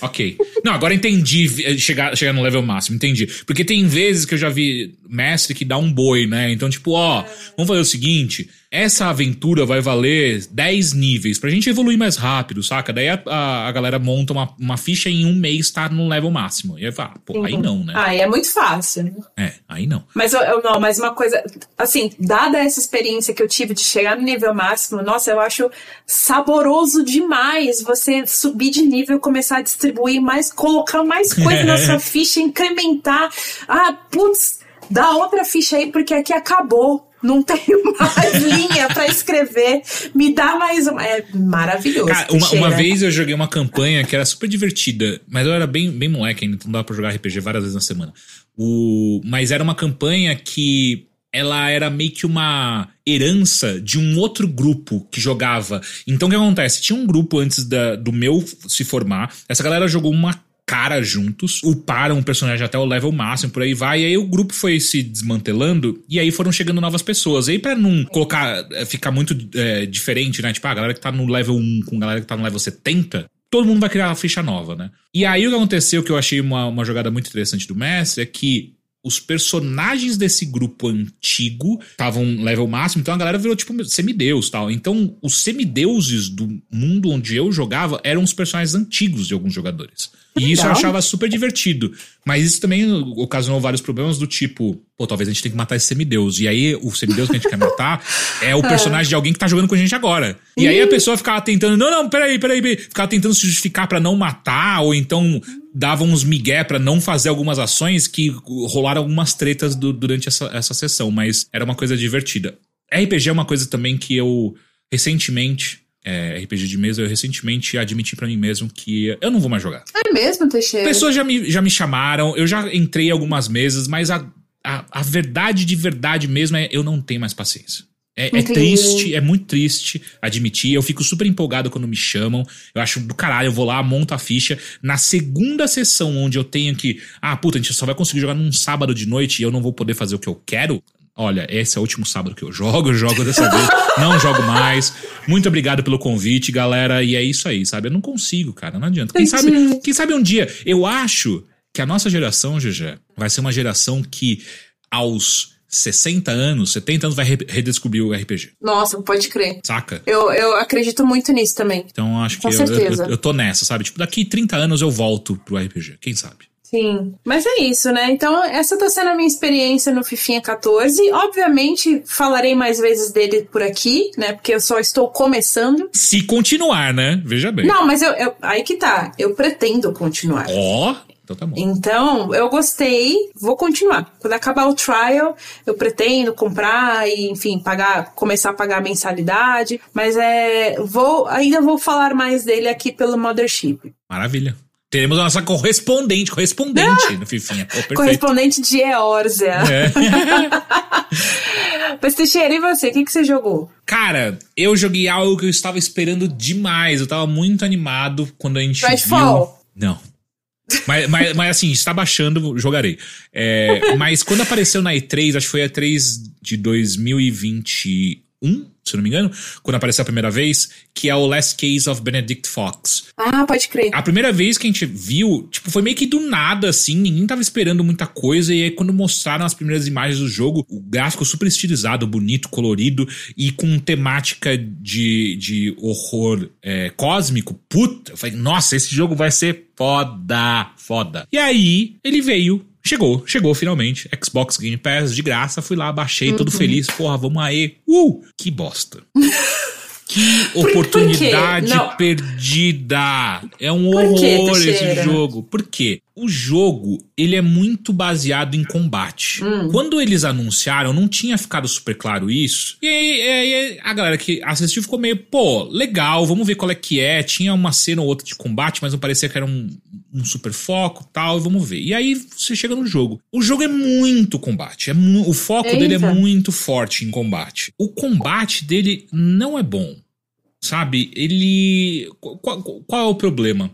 Ok. Não, agora entendi eh, chegar, chegar no level máximo, entendi. Porque tem vezes que eu já vi mestre que dá um boi, né? Então, tipo, ó, vamos fazer o seguinte: essa aventura vai valer 10 níveis pra gente evoluir mais rápido, saca? Daí a, a, a galera monta uma, uma ficha e em um mês tá no level máximo. E aí fala, pô, uhum. aí não, né? Aí é muito fácil. É, aí não. Mas eu, eu, não, mas uma coisa, assim, dada essa experiência que eu tive de chegar no nível máximo, nossa, eu acho saboroso demais você subir de nível, começar a distribuir mais, colocar mais coisa na sua ficha, incrementar. Ah, putz, dá outra ficha aí, porque aqui acabou não tenho mais linha para escrever, me dá mais uma. É maravilhoso. Cara, uma, uma, vez eu joguei uma campanha que era super divertida, mas eu era bem, bem moleque ainda, então dava pra jogar RPG várias vezes na semana. O, mas era uma campanha que ela era meio que uma herança de um outro grupo que jogava. Então o que acontece? Tinha um grupo antes da, do meu se formar. Essa galera jogou uma cara juntos, uparam o personagem até o level máximo, por aí vai, e aí o grupo foi se desmantelando, e aí foram chegando novas pessoas. E aí pra não colocar, eh, ficar muito é, diferente, né? Tipo, a galera que tá no level 1 com a galera que tá no level 70, todo mundo vai criar uma ficha nova, né? E aí o que aconteceu, que eu achei uma, uma jogada muito interessante do mestre, é que os personagens desse grupo antigo estavam level máximo, então a galera virou tipo semideus tal. Então, os semideuses do mundo onde eu jogava eram os personagens antigos de alguns jogadores. E isso eu achava super divertido. Mas isso também ocasionou vários problemas do tipo, pô, talvez a gente tenha que matar esse semideus. E aí, o semideus que a gente quer matar é o personagem de alguém que tá jogando com a gente agora. E aí a pessoa ficava tentando, não, não, peraí, peraí, peraí. Ficava tentando se justificar para não matar, ou então dava uns migué para não fazer algumas ações que rolaram algumas tretas do, durante essa, essa sessão. Mas era uma coisa divertida. RPG é uma coisa também que eu recentemente é, RPG de mesa, eu recentemente admiti para mim mesmo que eu não vou mais jogar. É mesmo, Teixeira? Pessoas já me, já me chamaram, eu já entrei em algumas mesas, mas a, a, a verdade de verdade mesmo é eu não tenho mais paciência. É, é, triste, é muito triste admitir. Eu fico super empolgado quando me chamam. Eu acho do caralho, eu vou lá, monto a ficha. Na segunda sessão, onde eu tenho que. Ah, puta, a gente só vai conseguir jogar num sábado de noite e eu não vou poder fazer o que eu quero olha, esse é o último sábado que eu jogo, eu jogo dessa vez, não jogo mais. Muito obrigado pelo convite, galera. E é isso aí, sabe? Eu não consigo, cara, não adianta. Quem sabe, quem sabe um dia, eu acho que a nossa geração, GG, vai ser uma geração que aos 60 anos, 70 anos vai redescobrir o RPG. Nossa, pode crer. Saca? Eu, eu acredito muito nisso também. Então acho Com que eu, eu, eu, tô nessa, sabe? Tipo, daqui 30 anos eu volto pro RPG, quem sabe? Sim, mas é isso, né? Então, essa tá sendo a minha experiência no Fifinha 14. Obviamente, falarei mais vezes dele por aqui, né? Porque eu só estou começando. Se continuar, né? Veja bem. Não, mas eu, eu aí que tá. Eu pretendo continuar. Ó. Oh. Então tá bom. Então, eu gostei, vou continuar. Quando acabar o trial, eu pretendo comprar e, enfim, pagar, começar a pagar a mensalidade. Mas é. Vou, ainda vou falar mais dele aqui pelo Mothership. Maravilha. Teremos a nossa correspondente, correspondente no Fifinha. Oh, correspondente de Eorzea. É. Mas Teixeira, e você? O que, que você jogou? Cara, eu joguei algo que eu estava esperando demais. Eu estava muito animado quando a gente Redfall. viu... Não. Mas, mas, mas assim, está baixando, jogarei. É, mas quando apareceu na E3, acho que foi a E3 de 2021, se não me engano, quando apareceu a primeira vez, que é o Last Case of Benedict Fox. Ah, pode crer. A primeira vez que a gente viu, tipo, foi meio que do nada, assim, ninguém tava esperando muita coisa, e aí quando mostraram as primeiras imagens do jogo, o gráfico super estilizado, bonito, colorido, e com temática de, de horror é, cósmico, puta, eu falei, nossa, esse jogo vai ser foda, foda. E aí, ele veio Chegou, chegou finalmente. Xbox Game Pass de graça, fui lá, baixei, uhum. todo feliz. Porra, vamos aí. Uh! Que bosta. Que oportunidade perdida. É um Por horror esse jogo. Por quê? O jogo, ele é muito baseado em combate. Hum. Quando eles anunciaram, não tinha ficado super claro isso. E aí, aí, a galera que assistiu ficou meio, pô, legal, vamos ver qual é que é. Tinha uma cena ou outra de combate, mas não parecia que era um, um super foco tal, vamos ver. E aí você chega no jogo. O jogo é muito combate. É mu o foco Eita. dele é muito forte em combate. O combate dele não é bom. Sabe? Ele. Qual, qual é o problema?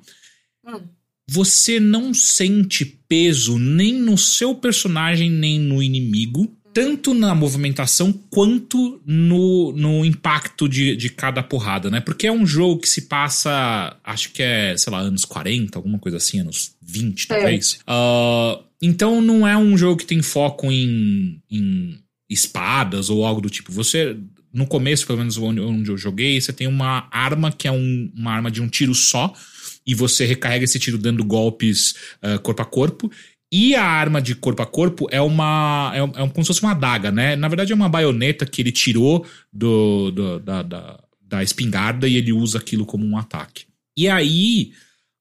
Hum. Você não sente peso nem no seu personagem, nem no inimigo, tanto na movimentação quanto no, no impacto de, de cada porrada, né? Porque é um jogo que se passa, acho que é, sei lá, anos 40, alguma coisa assim, anos 20, é. talvez. Uh, então não é um jogo que tem foco em, em espadas ou algo do tipo. Você no começo, pelo menos onde, onde eu joguei, você tem uma arma que é um, uma arma de um tiro só, e você recarrega esse tiro dando golpes uh, corpo a corpo. E a arma de corpo a corpo é uma. É, é como se fosse uma adaga, né? Na verdade, é uma baioneta que ele tirou do, do da, da, da, espingarda e ele usa aquilo como um ataque. E aí.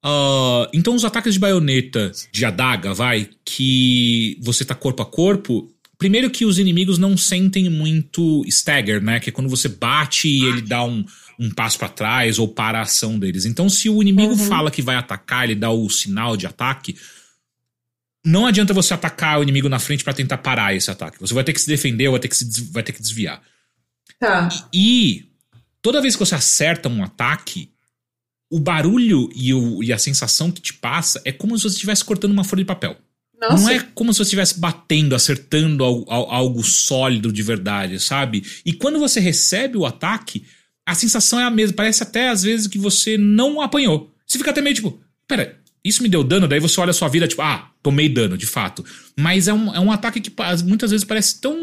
Uh, então, os ataques de baioneta de adaga, vai, que você tá corpo a corpo, Primeiro que os inimigos não sentem muito stagger, né? Que é quando você bate e ele dá um, um passo para trás ou para a ação deles. Então, se o inimigo uhum. fala que vai atacar, ele dá o sinal de ataque, não adianta você atacar o inimigo na frente para tentar parar esse ataque. Você vai ter que se defender vai ter que, se, vai ter que desviar. Tá. E toda vez que você acerta um ataque, o barulho e, o, e a sensação que te passa é como se você estivesse cortando uma folha de papel. Nossa. Não é como se você estivesse batendo, acertando algo, algo, sólido de verdade, sabe? E quando você recebe o ataque, a sensação é a mesma. Parece até às vezes que você não apanhou. Você fica até meio tipo, pera, isso me deu dano? Daí você olha a sua vida, tipo, ah, tomei dano, de fato. Mas é um, é um ataque que muitas vezes parece tão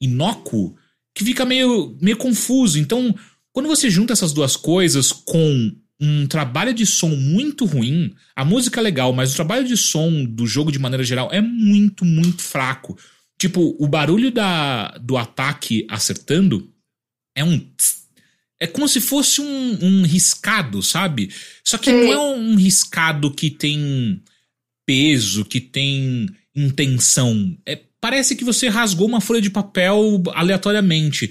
inócuo que fica meio, meio confuso. Então, quando você junta essas duas coisas com um trabalho de som muito ruim. A música é legal, mas o trabalho de som do jogo de maneira geral é muito, muito fraco. Tipo, o barulho da, do ataque acertando é um. É como se fosse um, um riscado, sabe? Só que não é um riscado que tem peso, que tem intenção. É, parece que você rasgou uma folha de papel aleatoriamente.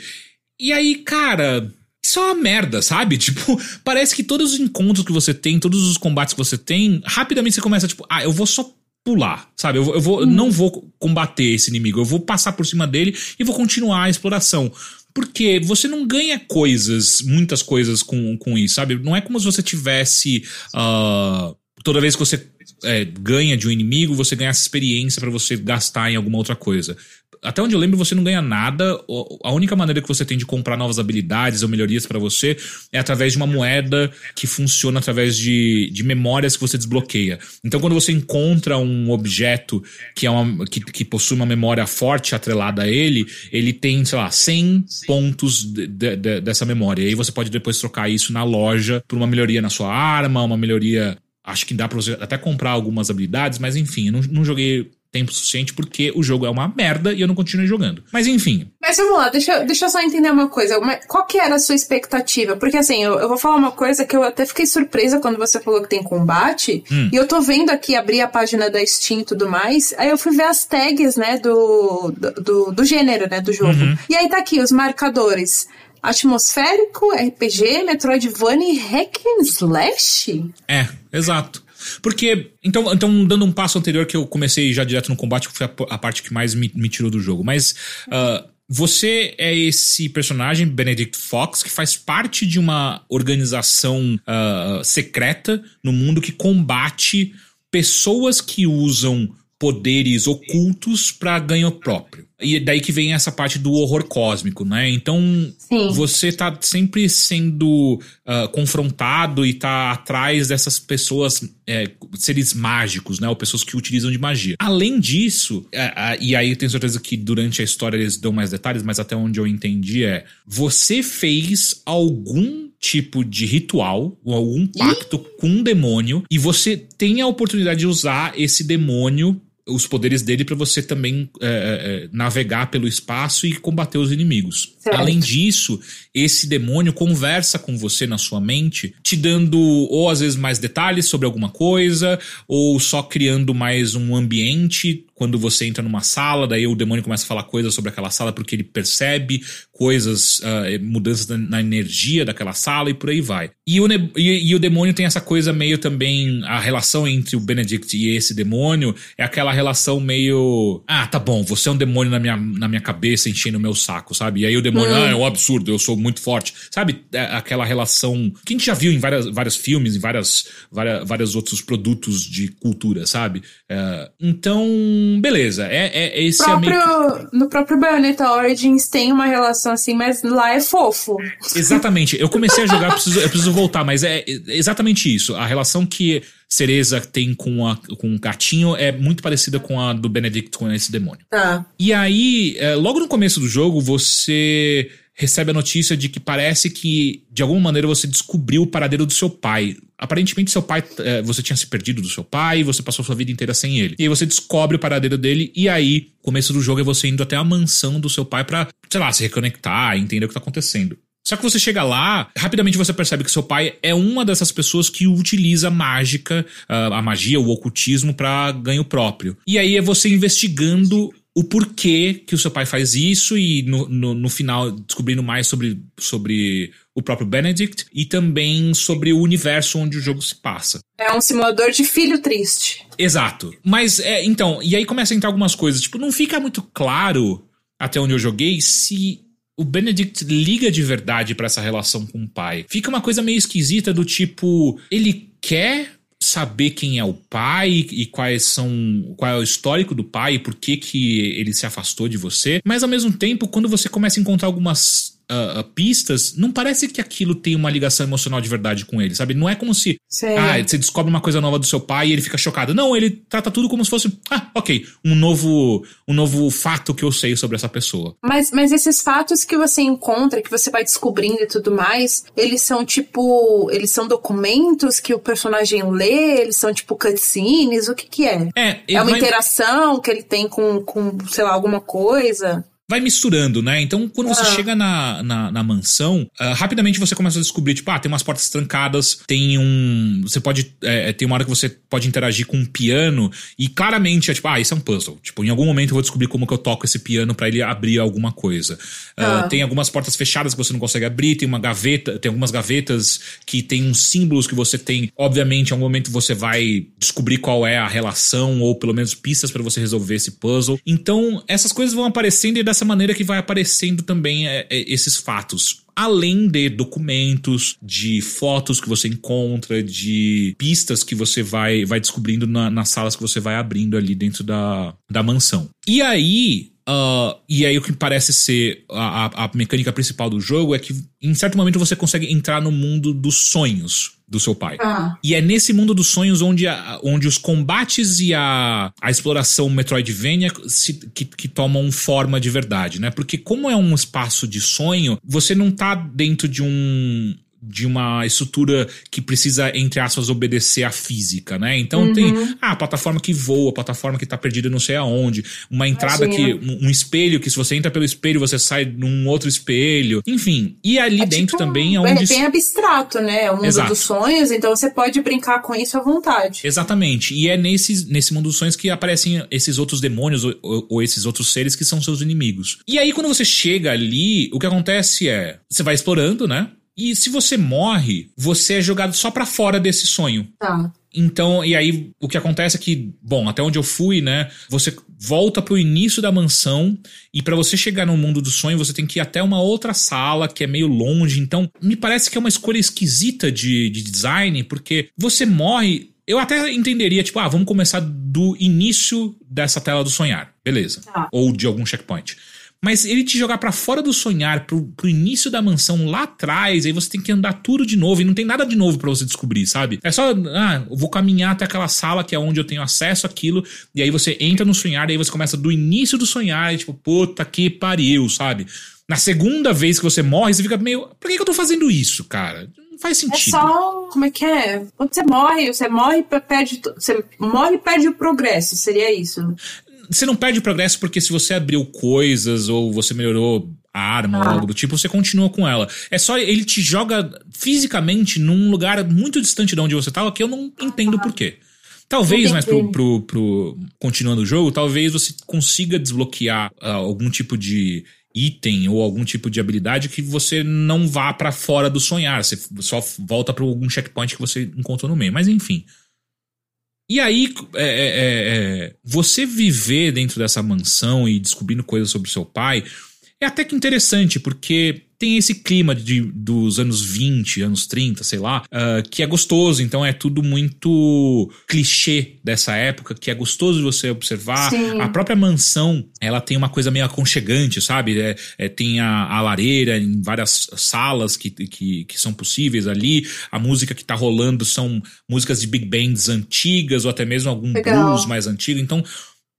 E aí, cara, isso é uma merda, sabe? Tipo, parece que todos os encontros que você tem, todos os combates que você tem, rapidamente você começa, tipo, ah, eu vou só pular, sabe? Eu, eu vou, hum. não vou combater esse inimigo, eu vou passar por cima dele e vou continuar a exploração. Porque você não ganha coisas, muitas coisas com, com isso, sabe? Não é como se você tivesse. Uh, toda vez que você é, ganha de um inimigo, você ganha essa experiência para você gastar em alguma outra coisa até onde eu lembro, você não ganha nada. A única maneira que você tem de comprar novas habilidades ou melhorias para você é através de uma moeda que funciona através de, de memórias que você desbloqueia. Então, quando você encontra um objeto que, é uma, que, que possui uma memória forte atrelada a ele, ele tem, sei lá, 100 pontos de, de, dessa memória. E aí você pode depois trocar isso na loja por uma melhoria na sua arma, uma melhoria acho que dá pra você até comprar algumas habilidades, mas enfim, eu não, não joguei tempo suficiente porque o jogo é uma merda e eu não continuei jogando. Mas enfim. Mas vamos lá, deixa, deixa eu só entender uma coisa. Qual que era a sua expectativa? Porque assim, eu, eu vou falar uma coisa que eu até fiquei surpresa quando você falou que tem combate. Hum. E eu tô vendo aqui, abrir a página da Steam e tudo mais. Aí eu fui ver as tags, né, do, do, do gênero, né, do jogo. Uhum. E aí tá aqui os marcadores atmosférico, RPG, Metroidvania e Hack and Slash? É, exato. Porque, então, então, dando um passo anterior que eu comecei já direto no combate, que foi a, a parte que mais me, me, tirou do jogo. Mas uh, você é esse personagem, Benedict Fox, que faz parte de uma organização uh, secreta no mundo que combate pessoas que usam poderes ocultos para ganho próprio. E daí que vem essa parte do horror cósmico, né? Então Sim. você tá sempre sendo uh, confrontado e tá atrás dessas pessoas, é, seres mágicos, né? Ou pessoas que utilizam de magia. Além disso, uh, uh, e aí eu tenho certeza que durante a história eles dão mais detalhes, mas até onde eu entendi é: você fez algum tipo de ritual ou algum pacto Ih? com um demônio e você tem a oportunidade de usar esse demônio os poderes dele para você também é, é, navegar pelo espaço e combater os inimigos. Certo. Além disso, esse demônio conversa com você na sua mente, te dando ou às vezes mais detalhes sobre alguma coisa, ou só criando mais um ambiente quando você entra numa sala, daí o demônio começa a falar coisas sobre aquela sala porque ele percebe coisas, uh, mudanças na, na, energia daquela sala e por aí vai. E o, e, e, o demônio tem essa coisa meio também, a relação entre o Benedict e esse demônio é aquela relação meio, ah, tá bom, você é um demônio na minha, na minha cabeça enchendo o meu saco, sabe? E aí o demônio, hum. ah, é um absurdo, eu sou muito forte. Sabe? É aquela relação que a gente já viu em várias, vários filmes, em várias, várias, vários outros produtos de cultura, sabe? Uh, então beleza. É, é, é esse próprio, é No próprio Bayonetta Origins tem uma relação assim, mas lá é fofo. Exatamente. Eu comecei a jogar, eu preciso, eu preciso voltar, mas é exatamente isso. A relação que Cereza tem com, a, com o gatinho é muito parecida com a do Benedict com esse demônio. Tá. E aí, é, logo no começo do jogo, você recebe a notícia de que parece que, de alguma maneira, você descobriu o paradeiro do seu pai. Aparentemente, seu pai, é, você tinha se perdido do seu pai, você passou sua vida inteira sem ele. E aí você descobre o paradeiro dele, e aí, começo do jogo é você indo até a mansão do seu pai pra, sei lá, se reconectar, entender o que tá acontecendo. Só que você chega lá, rapidamente você percebe que seu pai é uma dessas pessoas que utiliza mágica, a magia, o ocultismo para ganho próprio. E aí é você investigando o porquê que o seu pai faz isso e no, no, no, final descobrindo mais sobre, sobre o próprio Benedict e também sobre o universo onde o jogo se passa. É um simulador de filho triste. Exato. Mas, é, então, e aí começa a entrar algumas coisas. Tipo, não fica muito claro, até onde eu joguei, se o Benedict liga de verdade para essa relação com o pai. Fica uma coisa meio esquisita do tipo, ele quer saber quem é o pai e quais são qual é o histórico do pai e por que que ele se afastou de você, mas ao mesmo tempo quando você começa a encontrar algumas uh, pistas, não parece que aquilo tem uma ligação emocional de verdade com ele, sabe? Não é como se Sei. ah, você descobre uma coisa nova do seu pai e ele fica chocado. Não, ele trata tudo como se fosse, ah, ok, um novo, um novo fato que eu sei sobre essa pessoa. Mas, mas esses fatos que você encontra, que você vai descobrindo e tudo mais, eles são tipo, eles são documentos que o personagem lê, eles são tipo cutscenes, o que que é? É, é uma vai... interação que ele tem com, com, sei lá, alguma coisa? Vai misturando, né? Então, quando você ah. chega na, na, na mansão, uh, rapidamente você começa a descobrir, tipo, ah, tem umas portas trancadas, tem um. Você pode. É, tem uma hora que você pode interagir com um piano, e claramente é tipo, ah, isso é um puzzle. Tipo, em algum momento eu vou descobrir como que eu toco esse piano para ele abrir alguma coisa. Uh, Tem algumas portas fechadas que você não consegue abrir, tem uma gaveta, tem algumas gavetas que tem uns símbolos que você tem. Obviamente, em algum momento você vai descobrir qual é a relação, ou pelo menos pistas para você resolver esse puzzle. Então, essas coisas vão aparecendo e dessa maneira que vai aparecendo também é, é, esses fatos além de documentos, de fotos que você encontra, de pistas que você vai, vai descobrindo na, nas salas que você vai abrindo ali dentro da, da mansão. E aí, Uh, e aí o que parece ser a, a, mecânica principal do jogo é que em certo momento você consegue entrar no mundo dos sonhos do seu pai. Ah. E é nesse mundo dos sonhos onde, a, onde os combates e a, a exploração Metroidvania se, que, que tomam forma de verdade, né? Porque como é um espaço de sonho, você não tá dentro de um de uma estrutura que precisa, entre aspas, obedecer à física, né? Então uhum. tem ah, a plataforma que voa, a plataforma que tá perdida não sei aonde, uma entrada Imagina. que. Um, espelho que se você entra pelo espelho, você sai num outro espelho. Enfim. E ali é dentro tipo, também é onde. É bem abstrato, né? É o mundo Exato. dos sonhos, então você pode brincar com isso à vontade. Exatamente. E é nesse, nesse mundo dos sonhos que aparecem esses outros demônios ou, ou, ou esses outros seres que são seus inimigos. E aí, quando você chega ali, o que acontece é. Você vai explorando, né? E se você morre, você é jogado só para fora desse sonho. Tá. Então, e aí o que acontece é que, bom, até onde eu fui, né? Você volta pro início da mansão e para você chegar no mundo do sonho, você tem que ir até uma outra sala que é meio longe. Então, me parece que é uma escolha esquisita de, de design, porque você morre. Eu até entenderia, tipo, ah, vamos começar do início dessa tela do sonhar. Beleza. Tá. Ou de algum checkpoint. Mas ele te jogar pra fora do sonhar, pro, pro início da mansão lá atrás, aí você tem que andar tudo de novo, e não tem nada de novo pra você descobrir, sabe? É só, ah, eu vou caminhar até aquela sala que é onde eu tenho acesso àquilo, e aí você entra no sonhar, e aí você começa do início do sonhar, e tipo, puta que pariu, sabe? Na segunda vez que você morre, você fica meio. Por que, que eu tô fazendo isso, cara? Não faz É sentido. só. Como é que é? Quando você morre, você morre e perde. Você morre e perde o progresso. Seria isso. Você não perde progresso porque se você abriu coisas ou você melhorou a arma ou Ah. algo do tipo, você continua com ela. É só ele te joga fisicamente num lugar muito distante de onde você tava que eu não entendo por quê. Talvez, mas pro, pro, pro- continuando o jogo, talvez você consiga desbloquear ah, algum tipo de item ou algum tipo de habilidade que você não vá pra fora do sonhar. Você só volta pra algum checkpoint que você encontrou no meio. Mas enfim. E aí, é, é, é, é, você viver dentro dessa mansão e descobrindo coisas sobre seu pai é até que interessante, porque tem esse clima de, dos anos 20, anos 30, sei lá, ah, que é gostoso. Então é tudo muito clichê dessa época, que é gostoso de você observar. Sim. A própria mansão, ela tem uma coisa meio aconchegante, sabe? É, é, tem a, a lareira em várias salas que, que, que são possíveis ali. A música que tá rolando são músicas de big bands antigas, ou até mesmo algum Legal. blues mais antigo. Então,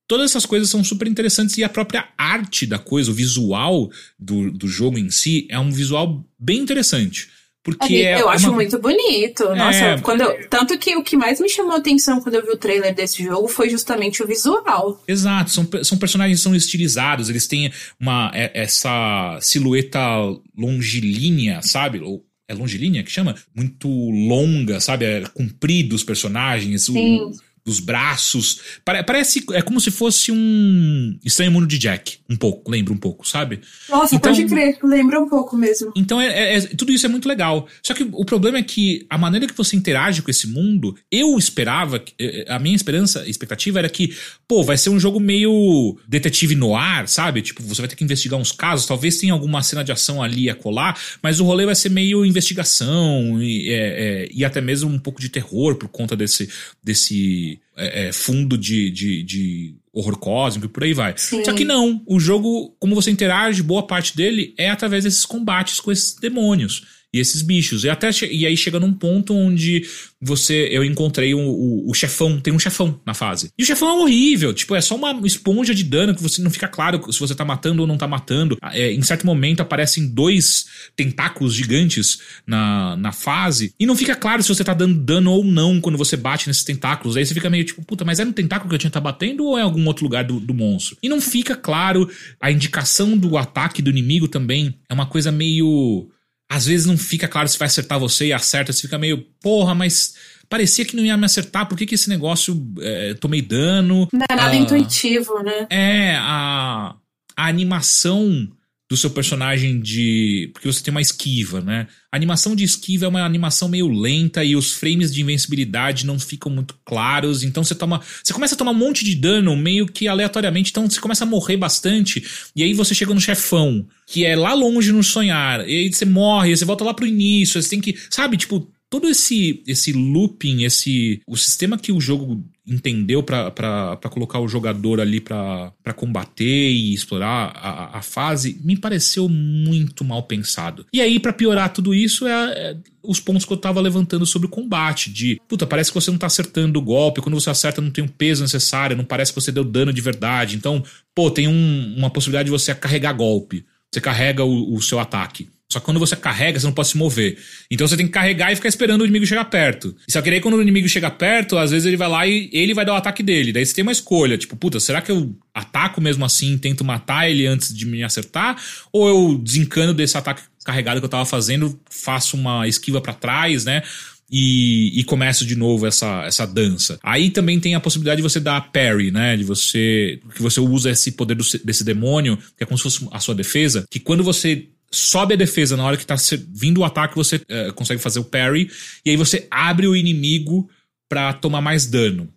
todas essas coisas são super interessantes e a própria arte da coisa, o visual do, do jogo em si, é um visual bem interessante. Porque é eu acho uma- muito bonito. Nossa, É. quando eu- tanto que o que mais me chamou a atenção quando eu vi o trailer desse jogo foi justamente o visual. Exato, são, são personagens que são estilizados, eles têm uma, é- essa silhueta longilínea, sabe? Ou é longilínea que chama? Muito longa, sabe? É comprido os personagens, o- Sim. os braços. Pare- parece, é como se fosse um Estranho Mundo de Jack, um pouco, lembra um pouco, sabe? Nossa, Então- pode crer, lembra um pouco mesmo. Então, é, é- é- tudo isso é muito legal. Só que o problema é que a maneira que você interage com esse mundo, eu esperava, que- eh, a minha esperança, expectativa era que, pô, vai ser um jogo meio detetive no ar, sabe? Tipo, você vai ter que investigar uns casos, talvez tenha alguma cena de ação ali a colar, mas o rolê vai ser meio investigação e, é, é, e até mesmo um pouco de terror por conta desse, desse é, é, fundo de, de, de horror cósmico e por aí vai. Sim. Só que não, o jogo, como você interage, boa parte dele é através desses combates com esses demônios e esses bichos. E, até e aí chega num ponto onde você. Eu encontrei o, o, o chefão, tem um chefão na fase. E o chefão é horrível, tipo, é só uma esponja de dano que você não fica claro se você tá matando ou não tá matando. É, em certo momento aparecem dois tentáculos gigantes na, na fase, e não fica claro se você tá dando dano ou não quando você bate nesses tentáculos. Aí você fica meio tipo, puta, mas é no tentáculo que eu tinha tá batendo ou é algum outro lugar do, do monstro? E não fica claro a indicação do ataque do inimigo também. É uma coisa meio. Às vezes não fica claro se vai acertar você e acerta, você fica meio, porra, mas parecia que não ia me acertar, por que, que esse negócio é, tomei dano? Não é nada Ah. intuitivo, né? É, a, a animação do seu personagem de. Porque você tem uma esquiva, né? A animação de esquiva é uma animação meio lenta e os frames de invencibilidade não ficam muito claros. Então você toma. Você começa a tomar um monte de dano meio que aleatoriamente. Então você começa a morrer bastante. E aí você chega no chefão, que é lá longe no sonhar. E aí você morre, você volta lá pro início. Você tem que. Sabe, tipo, todo esse esse looping, esse o sistema que o jogo entendeu pra colocar o jogador ali pra combater e explorar a, a fase, me pareceu muito mal pensado. E aí, pra piorar tudo isso, é, é os pontos que eu tava levantando sobre o combate. De, puta, parece que você não tá acertando o golpe. Quando você acerta, não tem o peso necessário. Não parece que você deu dano de verdade. Então, pô, tem um- uma possibilidade de você carregar golpe. Você carrega o, o seu ataque. Só que quando você carrega, você não pode se mover. Então você tem que carregar e ficar esperando o inimigo chegar perto. Só que aí quando o inimigo chega perto, às vezes ele vai lá e ele vai dar o ataque dele. Daí você tem uma escolha, tipo, puta, será que eu ataco mesmo assim tento matar ele antes de me acertar? Ou eu desencano desse ataque carregado que eu tava fazendo, faço uma esquiva pra trás, né? E, e começo de novo essa, essa dança. Aí também tem a possibilidade de você dar parry, né? De você. Que você usa esse poder do- desse demônio, que é como se fosse a sua defesa, que quando você sobe a defesa na hora que tá vindo o ataque, você eh, consegue fazer o parry, e aí você abre o inimigo para tomar mais dano.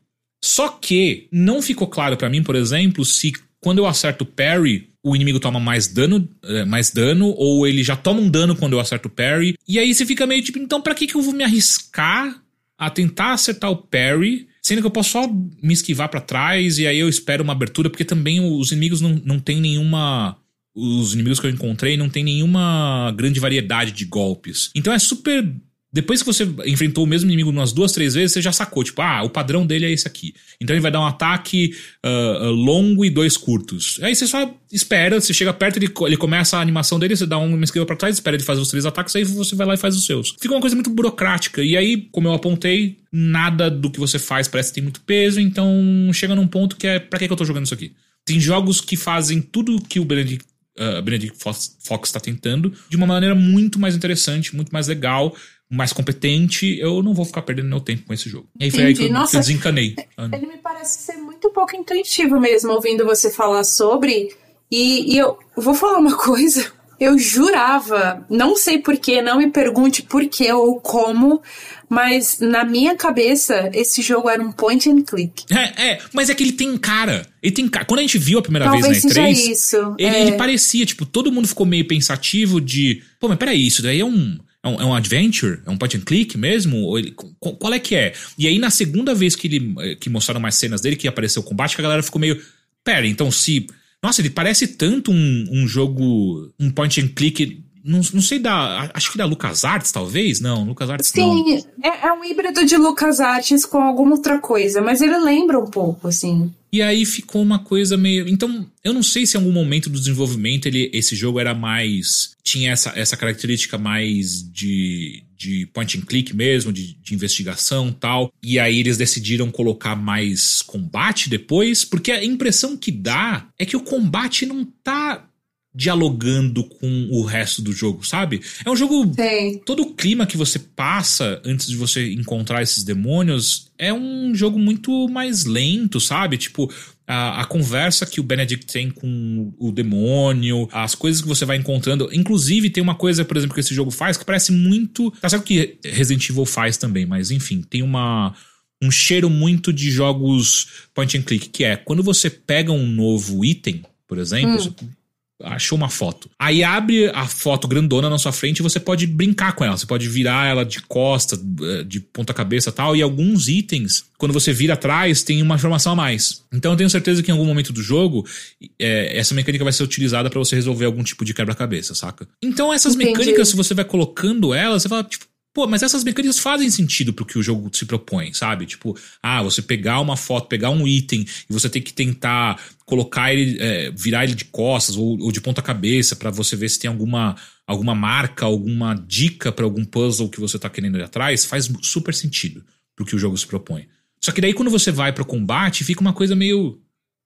Só que não ficou claro para mim, por exemplo, se quando eu acerto o parry, o inimigo toma mais dano, é, mais dano, ou ele já toma um dano quando eu acerto o parry. E aí você fica meio tipo, então pra que, que eu vou me arriscar a tentar acertar o parry, sendo que eu posso só me esquivar para trás e aí eu espero uma abertura, porque também os inimigos não, não tem nenhuma. Os inimigos que eu encontrei não tem nenhuma grande variedade de golpes. Então é super depois que você enfrentou o mesmo inimigo umas duas, três vezes, você já sacou, tipo, ah, o padrão dele é esse aqui. Então ele vai dar um ataque uh, longo e dois curtos. Aí você só espera, você chega perto, ele, ele começa a animação dele, você dá uma esquiva pra trás, espera ele fazer os três ataques, aí você vai lá e faz os seus. Fica uma coisa muito burocrática. E aí, como eu apontei, nada do que você faz parece que tem muito peso, então chega num ponto que é, pra que, que eu tô jogando isso aqui? Tem jogos que fazem tudo que o Benedict uh, Benedict Fox está tentando de uma maneira muito mais interessante, muito mais legal mais competente, eu não vou ficar perdendo meu tempo com esse jogo. E aí foi aí que eu, Nossa, que eu desencanei. Ele me parece ser muito pouco intuitivo mesmo, ouvindo você falar sobre. E, e eu vou falar uma coisa. Eu jurava, não sei porquê, não me pergunte porquê ou como, mas na minha cabeça esse jogo era um point and click. É, é, mas é que ele tem cara. Ele tem cara. Quando a gente viu a primeira Talvez vez na E3, isso. Ele, é. ele parecia, tipo, todo mundo ficou meio pensativo de, pô, mas peraí, isso daí é um é um, é um adventure? É um point and click mesmo? Ele, qual é que é? E aí, na segunda vez que, ele, que mostraram mais cenas dele, que apareceu o combate, que a galera ficou meio. Pera, então se. Nossa, ele parece tanto um, um jogo. Um point and click. Não, não sei da. Acho que da LucasArts, talvez? Não, LucasArts Sim, não. É, é um híbrido de LucasArts com alguma outra coisa, mas ele lembra um pouco, assim. E aí ficou uma coisa meio. Então, eu não sei se em algum momento do desenvolvimento ele, esse jogo era mais. tinha essa, essa característica mais de, de point and click mesmo, de, de investigação tal. E aí eles decidiram colocar mais combate depois, porque a impressão que dá é que o combate não tá dialogando com o resto do jogo, sabe? É um jogo. Sim. Todo o clima que você passa antes de você encontrar esses demônios é um jogo muito mais lento, sabe? Tipo, a, a, conversa que o Benedict tem com o demônio, as coisas que você vai encontrando. Inclusive, tem uma coisa, por exemplo, que esse jogo faz que parece muito. Tá certo que Resident Evil faz também, mas enfim, tem uma. Um cheiro muito de jogos point and click, que é quando você pega um novo item, por exemplo, hum achou uma foto. Aí abre a foto grandona na sua frente e você pode brincar com ela. Você pode virar ela de costa, eh, de ponta cabeça tal. E alguns itens, quando você vira atrás, tem uma informação a mais. Então eu tenho certeza que em algum momento do jogo, é, essa mecânica vai ser utilizada para você resolver algum tipo de quebra-cabeça, saca? Então essas Entendi. mecânicas, se você vai colocando elas, você fala, tipo, Pô, mas essas mecânicas fazem sentido pro que o jogo se propõe, sabe? Tipo, ah, você pegar uma foto, pegar um item e você tem que tentar colocar ele, é, virar ele de costas ou, ou de ponta cabeça para você ver se tem alguma, alguma marca, alguma dica para algum puzzle que você tá querendo ir atrás, faz super sentido pro que o jogo se propõe. Só que daí quando você vai pro combate, fica uma coisa meio.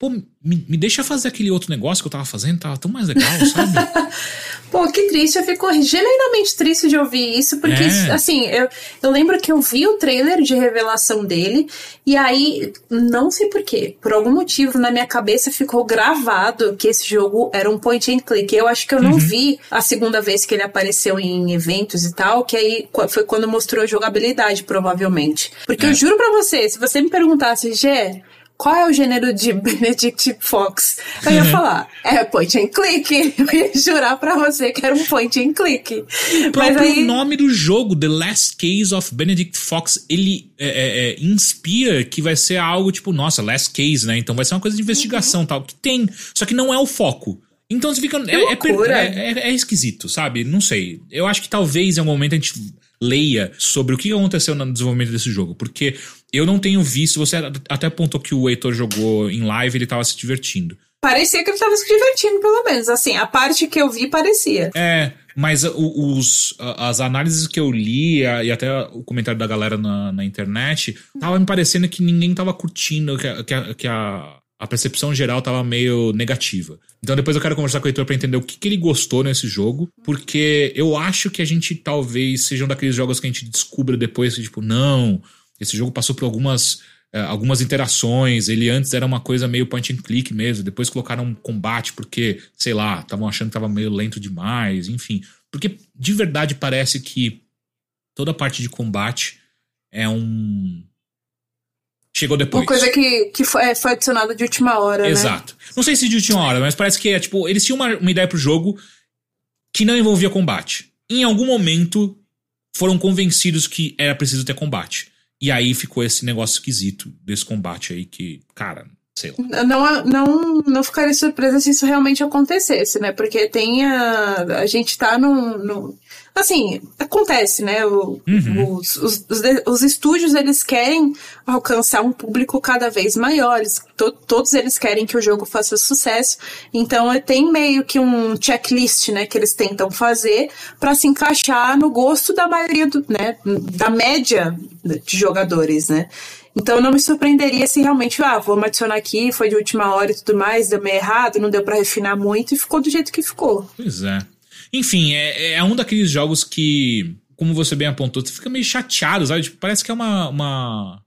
Pô, me, me deixa fazer aquele outro negócio que eu tava fazendo, tava tão mais legal, sabe? Pô, que triste. Eu fico genuinamente triste de ouvir isso, porque, é. assim, eu, eu lembro que eu vi o trailer de revelação dele, e aí, não sei porquê, por algum motivo na minha cabeça ficou gravado que esse jogo era um point and click. Eu acho que eu não uhum. vi a segunda vez que ele apareceu em eventos e tal, que aí foi quando mostrou a jogabilidade, provavelmente. Porque é. eu juro pra você, se você me perguntasse, Gê, qual é o gênero de Benedict Fox? Eu ia falar, é point and click. Eu ia jurar pra você que era um point and click. O próprio aí... nome do jogo, The Last Case of Benedict Fox, ele é, é, é, inspira que vai ser algo tipo, nossa, Last Case, né? Então vai ser uma coisa de investigação uhum. tal, que tem, só que não é o foco. Então você fica. É, é, é, é, esquisito, sabe? Não sei. Eu acho que talvez em algum momento a gente leia sobre o que aconteceu no desenvolvimento desse jogo, porque eu não tenho visto, você até apontou que o Heitor jogou em live, ele tava se divertindo. Parecia que ele tava se divertindo, pelo menos. Assim, a parte que eu vi parecia. É, mas os, as análises que eu li e até o comentário da galera na, na internet, tava me parecendo que ninguém tava curtindo, que a, que a, que a, a percepção geral tava meio negativa. Então depois eu quero conversar com o Heitor pra entender o que, que ele gostou nesse jogo, porque eu acho que a gente talvez seja um daqueles jogos que a gente descubra depois, tipo, não, esse jogo passou por algumas é, algumas interações. Ele antes era uma coisa meio point and click mesmo. Depois colocaram um combate porque, sei lá, estavam achando que tava meio lento demais, enfim. Porque de verdade parece que toda a parte de combate é um chegou depois. Uma coisa que, que foi, é, foi adicionada de última hora, Exato. Né? Não sei se de última hora, mas parece que é tipo, eles tinham uma, uma ideia pro jogo que não envolvia combate. Em algum momento foram convencidos que era preciso ter combate. E aí ficou esse negócio esquisito desse combate aí que, cara. Não, não, não ficaria surpresa se isso realmente acontecesse, né? Porque tem a. A gente tá num. num assim, acontece, né? O, uhum. os, os, os, os, estúdios, eles querem alcançar um público cada vez maior. Eles, to, todos eles querem que o jogo faça sucesso. Então, tem meio que um checklist, né? Que eles tentam fazer para se encaixar no gosto da maioria, do, né? Da média de jogadores, né? Então não me surpreenderia se realmente, ah, vamos adicionar aqui, foi de última hora e tudo mais, deu meio errado, não deu para refinar muito e ficou do jeito que ficou. Pois é. Enfim, é, é um daqueles jogos que, como você bem apontou, você fica meio chateado, sabe? Tipo, parece que é uma, uma,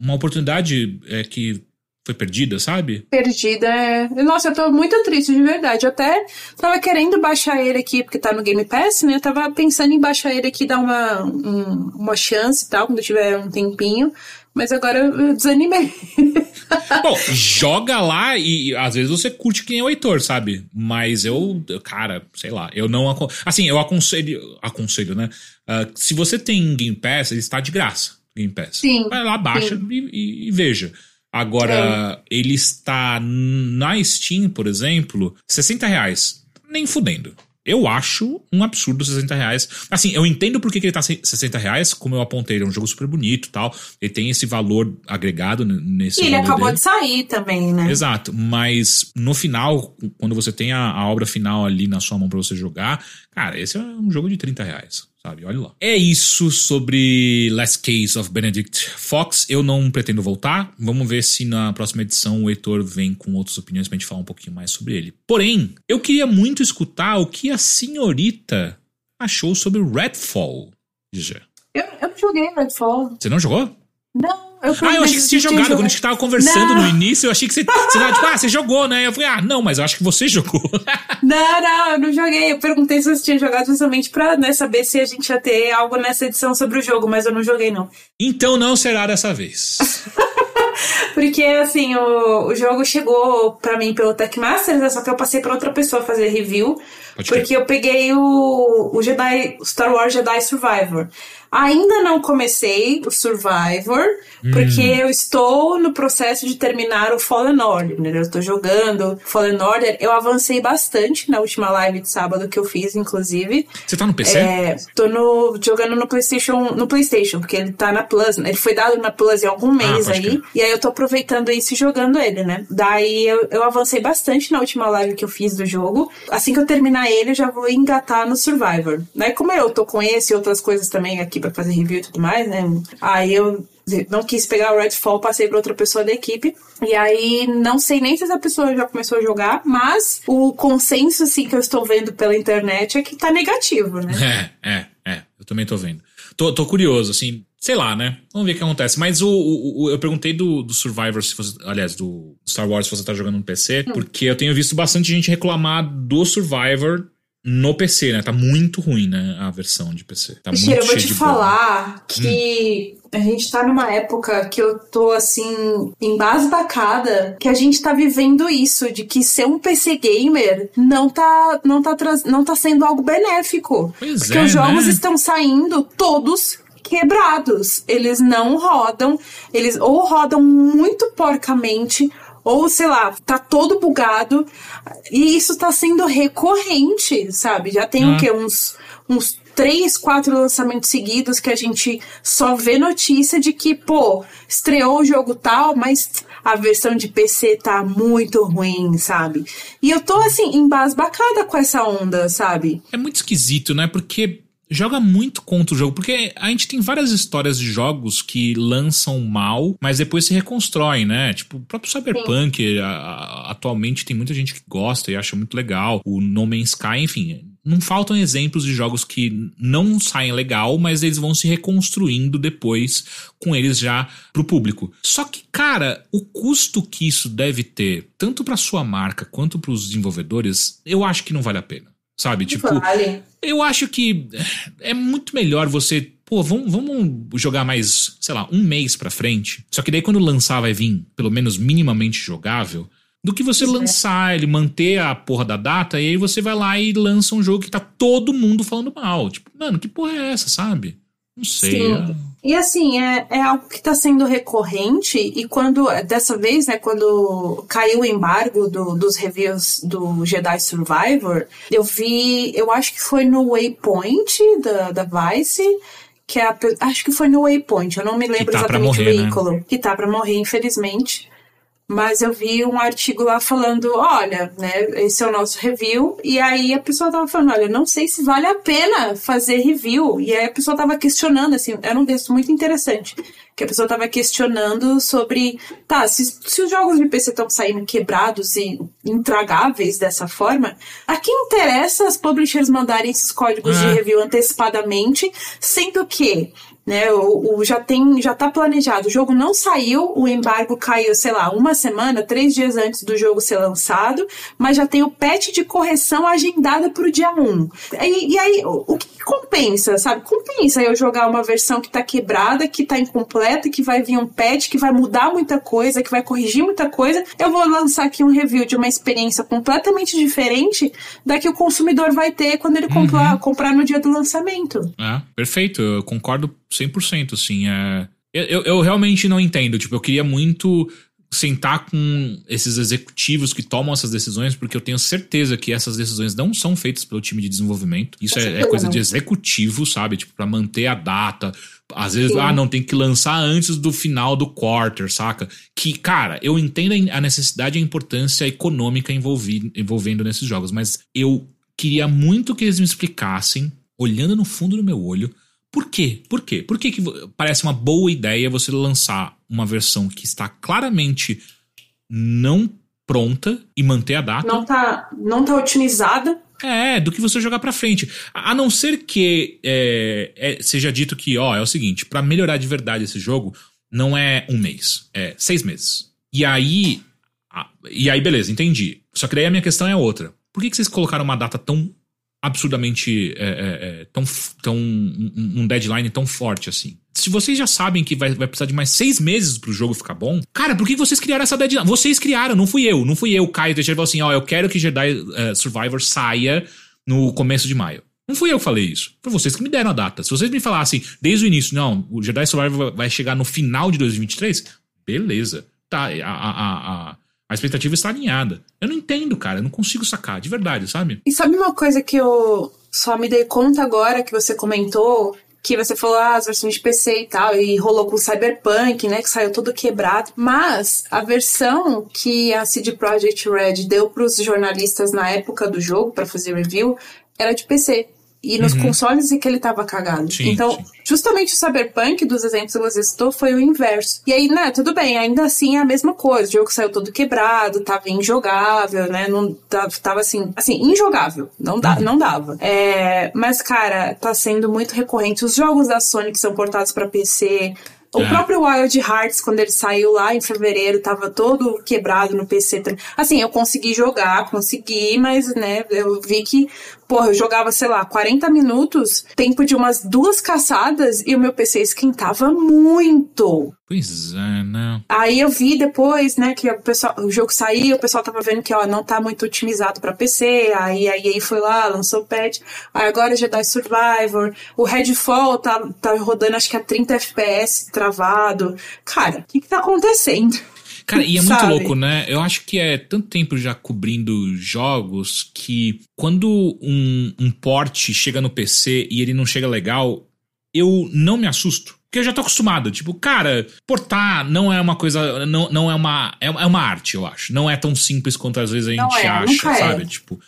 uma oportunidade é, que foi perdida, sabe? Perdida, é. Nossa, eu tô muito triste, de verdade. Eu até tava querendo baixar ele aqui, porque tá no Game Pass, né? Eu tava pensando em baixar ele aqui, dar uma, um, uma chance e tal, quando tiver um tempinho. Mas agora eu desanimei. Bom, joga lá e às vezes você curte quem é o Heitor, sabe? Mas eu, cara, sei lá, eu não. Assim, eu aconselho. Aconselho, né? Uh, se você tem Game Pass, ele está de graça. Game Pass. Sim. Vai lá, baixa e, e, e, veja. Agora, é. ele está na Steam, por exemplo, 60 reais. Nem fudendo. Eu acho um absurdo 60 reais. Assim, eu entendo porque que ele tá 60 reais, como eu apontei, ele é um jogo super bonito tal. Ele tem esse valor agregado nesse E ele acabou dele. de sair também, né? Exato. Mas no final, quando você tem a, a obra final ali na sua mão para você jogar, cara, esse é um jogo de 30 reais sabe? Olha lá. É isso sobre Last Case of Benedict Fox. Eu não pretendo voltar. Vamos ver se na próxima edição o Heitor vem com outras opiniões pra gente falar um pouquinho mais sobre ele. Porém, eu queria muito escutar o que a senhorita achou sobre Redfall, Gigi. Eu, eu não joguei Redfall. Você não jogou? Não. Eu ah, eu achei que você tinha jogado. Quando a gente tava conversando não. no início, eu achei que você, você tava tipo, ah, você jogou, né? Eu falei, ah, não, mas eu acho que você jogou. não, não, eu não joguei. Eu perguntei se você tinha jogado justamente pra né, saber se a gente ia ter algo nessa edição sobre o jogo, mas eu não joguei, não. Então não será dessa vez. Porque, assim, o, o jogo chegou pra mim pelo Tech Masters, né, só que eu passei pra outra pessoa fazer review. Pode porque eu peguei o, o Jedi, Star Wars Jedi Survivor. Ainda não comecei o Survivor, hum. porque eu estou no processo de terminar o Fallen Order, né? Eu estou jogando Fallen Order. Eu avancei bastante na última live de sábado que eu fiz, inclusive. Você tá no PC? É, tô no, jogando no PlayStation, no PlayStation, porque ele tá na Plus, né? Ele foi dado na Plus em algum ah, mês ah, aí. E aí eu tô aproveitando isso e jogando ele, né? Daí eu, eu avancei bastante na última live que eu fiz do jogo. Assim que eu terminar ele, eu já vou engatar no Survivor. Né? Como eu tô com esse e outras coisas também aqui para fazer review e tudo mais, né? Aí eu não quis pegar o Redfall, passei para outra pessoa da equipe. E aí não sei nem se essa pessoa já começou a jogar, mas o consenso assim que eu estou vendo pela internet é que tá negativo, né? É, é, é. Eu também tô vendo. Tô, tô curioso, assim, sei lá, né? Vamos ver o que acontece. Mas o, o, o eu perguntei do, do, Survivor, se você, aliás, do Star Wars, se você tá jogando no PC, hum. porque eu tenho visto bastante gente reclamar do Survivor no PC, né? Tá muito ruim, né? A versão de PC. Tá muito eu vou te falar que hum. a gente tá numa época que eu tô assim, embasbacada, que a gente tá vivendo isso, de que ser um PC gamer não tá, não tá, não tá sendo algo benéfico. Pois porque é, os jogos né? estão saindo todos quebrados. Eles não rodam, eles ou rodam muito porcamente ou sei lá, tá todo bugado. E isso tá sendo recorrente, sabe? Já tem o quê? Uns, uns três, quatro lançamentos seguidos que a gente só vê notícia de que, pô, estreou o jogo tal, mas a versão de PC tá muito ruim, sabe? E eu tô assim, embasbacada com essa onda, sabe? É muito esquisito, né? Porque joga muito contra o jogo, porque a gente tem várias histórias de jogos que lançam mal, mas depois se reconstroem, né? Tipo, o próprio Cyberpunk, a, a, atualmente tem muita gente que gosta e acha muito legal. O No Man's Sky, enfim, não faltam exemplos de jogos que não saem legal, mas eles vão se reconstruindo depois com eles já pro público. Só que, cara, o custo que isso deve ter, tanto para sua marca quanto para os desenvolvedores, eu acho que não vale a pena. Sabe? Tipo, vale. eu acho que é muito melhor você pô, vamos, vamos jogar mais, sei lá, um mês pra frente. Só que daí quando lançar vai vir, pelo menos minimamente jogável, do que você lançar ele, manter a porra da data, e aí você vai lá e lança um jogo que tá todo mundo falando mal. Tipo, mano, que porra é essa, sabe? Não sei. Sim. E assim, é, é algo que está sendo recorrente, e quando, dessa vez, né, quando caiu o embargo do, dos reviews do Jedi Survivor, eu vi, eu acho que foi no Waypoint da, da Vice, que é a, acho que foi no Waypoint, eu não me lembro tá exatamente morrer, o veículo, né? que tá para morrer, infelizmente. Mas eu vi um artigo lá falando, olha, né, esse é o nosso review, e aí a pessoa tava falando, olha, não sei se vale a pena fazer review. E aí a pessoa tava questionando, assim, era um texto muito interessante, que a pessoa tava questionando sobre, tá, se, se os jogos de PC estão saindo quebrados e intragáveis dessa forma, a quem interessa as publishers mandarem esses códigos de review antecipadamente, sendo que né? O, o, já tem, já tá planejado. O jogo não saiu, o embargo caiu, sei lá, uma semana, três dias antes do jogo ser lançado, mas já tem o patch de correção agendado pro dia 1. E, e aí, o, o, que compensa, sabe? Compensa eu jogar uma versão que tá quebrada, que tá incompleta, que vai vir um patch, que vai mudar muita coisa, que vai corrigir muita coisa. Eu vou lançar aqui um review de uma experiência completamente diferente da que o consumidor vai ter quando ele uhum. comprar, comprar no dia do lançamento. É, perfeito, eu concordo 100%, assim. É... Eu, eu realmente não entendo. Tipo, eu queria muito sentar com esses executivos que tomam essas decisões, porque eu tenho certeza que essas decisões não são feitas pelo time de desenvolvimento. Isso é, é, coisa de executivo, sabe? Tipo, pra manter a data. Às vezes, Sim. ah, não, tem que lançar antes do final do quarter, saca? Que, cara, eu entendo a necessidade e a importância econômica envolvi, envolvendo nesses jogos, mas eu queria muito que eles me explicassem, olhando no fundo do meu olho, por quê? Por quê? Por que, que parece uma boa ideia você lançar uma versão que está claramente não pronta e manter a data? Não tá, não tá otimizada. É, do que você jogar pra frente. A não ser que é, é, seja dito que, ó, é o seguinte, para melhorar de verdade esse jogo, não é um mês, é seis meses. E aí. E aí, beleza, entendi. Só que daí a minha questão é outra. Por que, que vocês colocaram uma data tão absurdamente é, é, é, tão, tão um deadline tão forte assim. Se vocês já sabem que vai, vai precisar de mais seis meses pro jogo ficar bom, cara, por que vocês criaram essa deadline? Vocês criaram, não fui eu, não fui eu, Caio Teixeira falou assim, ó, eu quero que Jedi uh, Survivor saia no começo de maio. Não fui eu que falei isso. Foi vocês que me deram a data. Se vocês me falassem desde o início, não, o Jedi Survivor vai chegar no final de 2023, beleza. Tá, a, a, a, a expectativa está alinhada. Eu não entendo, cara. Eu não consigo sacar, de verdade, sabe? E sabe uma coisa que eu só me dei conta agora que você comentou? Que você falou ah, as versões de PC e tal, e rolou com o Cyberpunk, né? Que saiu todo quebrado. Mas a versão que a CD Projekt Red deu para os jornalistas na época do jogo para fazer review era de PC e nos uhum. consoles e que ele tava cagado. Sim, então, sim. justamente o Cyberpunk dos exemplos que você citou foi o inverso. E aí, né, tudo bem, ainda assim é a mesma coisa. O jogo saiu todo quebrado, tava injogável, né? Não tava assim, assim, injogável. Não, dá, uhum. não dava. É, mas, cara, tá sendo muito recorrente. Os jogos da Sony que são portados para PC, o é. próprio Wild Hearts, quando ele saiu lá em fevereiro, tava todo quebrado no PC. Assim, eu consegui jogar, consegui, mas, né, eu vi que, porra, eu jogava, sei lá, 40 minutos, tempo de umas duas caçadas, e o meu PC esquentava muito. Pois é, né? Aí eu vi depois, né, que o, pessoal, o jogo saiu, o pessoal tava vendo que, ó, não tá muito otimizado para PC, aí a EA foi lá, lançou o patch, aí agora Jedi Survivor, o Redfall tá, tá rodando acho que a 30 FPS, travado. Cara, o que que tá acontecendo? Cara, e é muito louco, né? Eu acho que é tanto tempo já cobrindo jogos que quando um, um porte chega no PC e ele não chega legal, eu não me assusto. Porque eu já tô acostumado. Tipo, cara, portar não é uma coisa. Não, não é uma. É, é uma arte, eu acho. Não é tão simples quanto às vezes a gente é, acha, sabe? É. Tipo.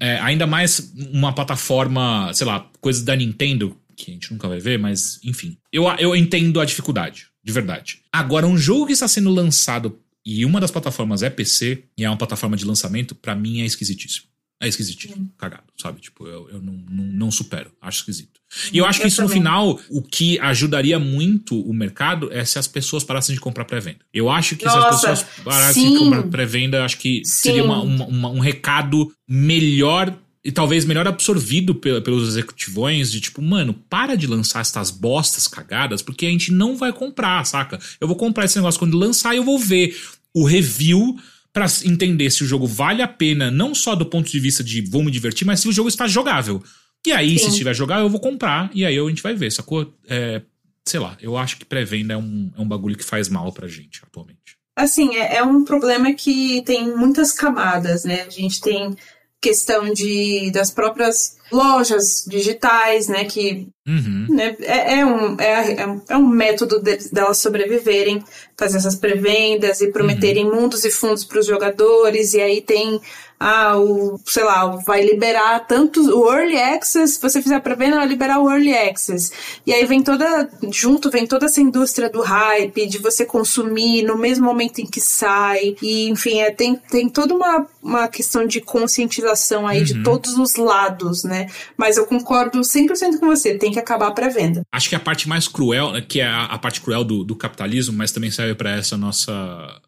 É, ainda mais uma plataforma, sei lá, coisas da Nintendo, que a gente nunca vai ver, mas enfim. Eu, eu entendo a dificuldade, de verdade. Agora, um jogo que está sendo lançado e uma das plataformas é PC, e é uma plataforma de lançamento, para mim é esquisitíssimo. É esquisitíssimo, cagado, sabe? Tipo, eu, eu não, não, não supero, acho esquisito. E eu acho que isso no final, o que ajudaria muito o mercado é se as pessoas parassem de comprar pré-venda. Eu acho que Nossa, se as pessoas parassem sim. de comprar pré-venda, acho que sim. seria uma, uma, uma, um recado melhor e talvez melhor absorvido pelos executivões de tipo, mano, para de lançar essas bostas cagadas, porque a gente não vai comprar, saca? Eu vou comprar esse negócio quando lançar e eu vou ver o review para entender se o jogo vale a pena, não só do ponto de vista de vou me divertir, mas se o jogo está jogável. E aí, Sim. se estiver jogável, eu vou comprar, e aí a gente vai ver, sacou? É, sei lá, eu acho que pré-venda é um, é um bagulho que faz mal pra gente atualmente. Assim, é, é um problema que tem muitas camadas, né? A gente tem questão de das próprias lojas digitais, né, que uhum. né, é, é, um, é, é, é um método de, delas sobreviverem, fazer essas pré-vendas e prometerem uhum. mundos e fundos para os jogadores, e aí tem ah, o, sei lá, vai liberar tanto o Early Access, se você fizer pré-venda, vai liberar o Early Access. E aí vem toda, junto vem toda essa indústria do hype, de você consumir no mesmo momento em que sai, e enfim, é, tem, tem toda uma, uma questão de conscientização aí uhum. de todos os lados, né? Mas eu concordo 100% com você, tem que acabar a pré-venda. Acho que a parte mais cruel, né, que é a, a parte cruel do, do capitalismo, mas também serve para essa nossa,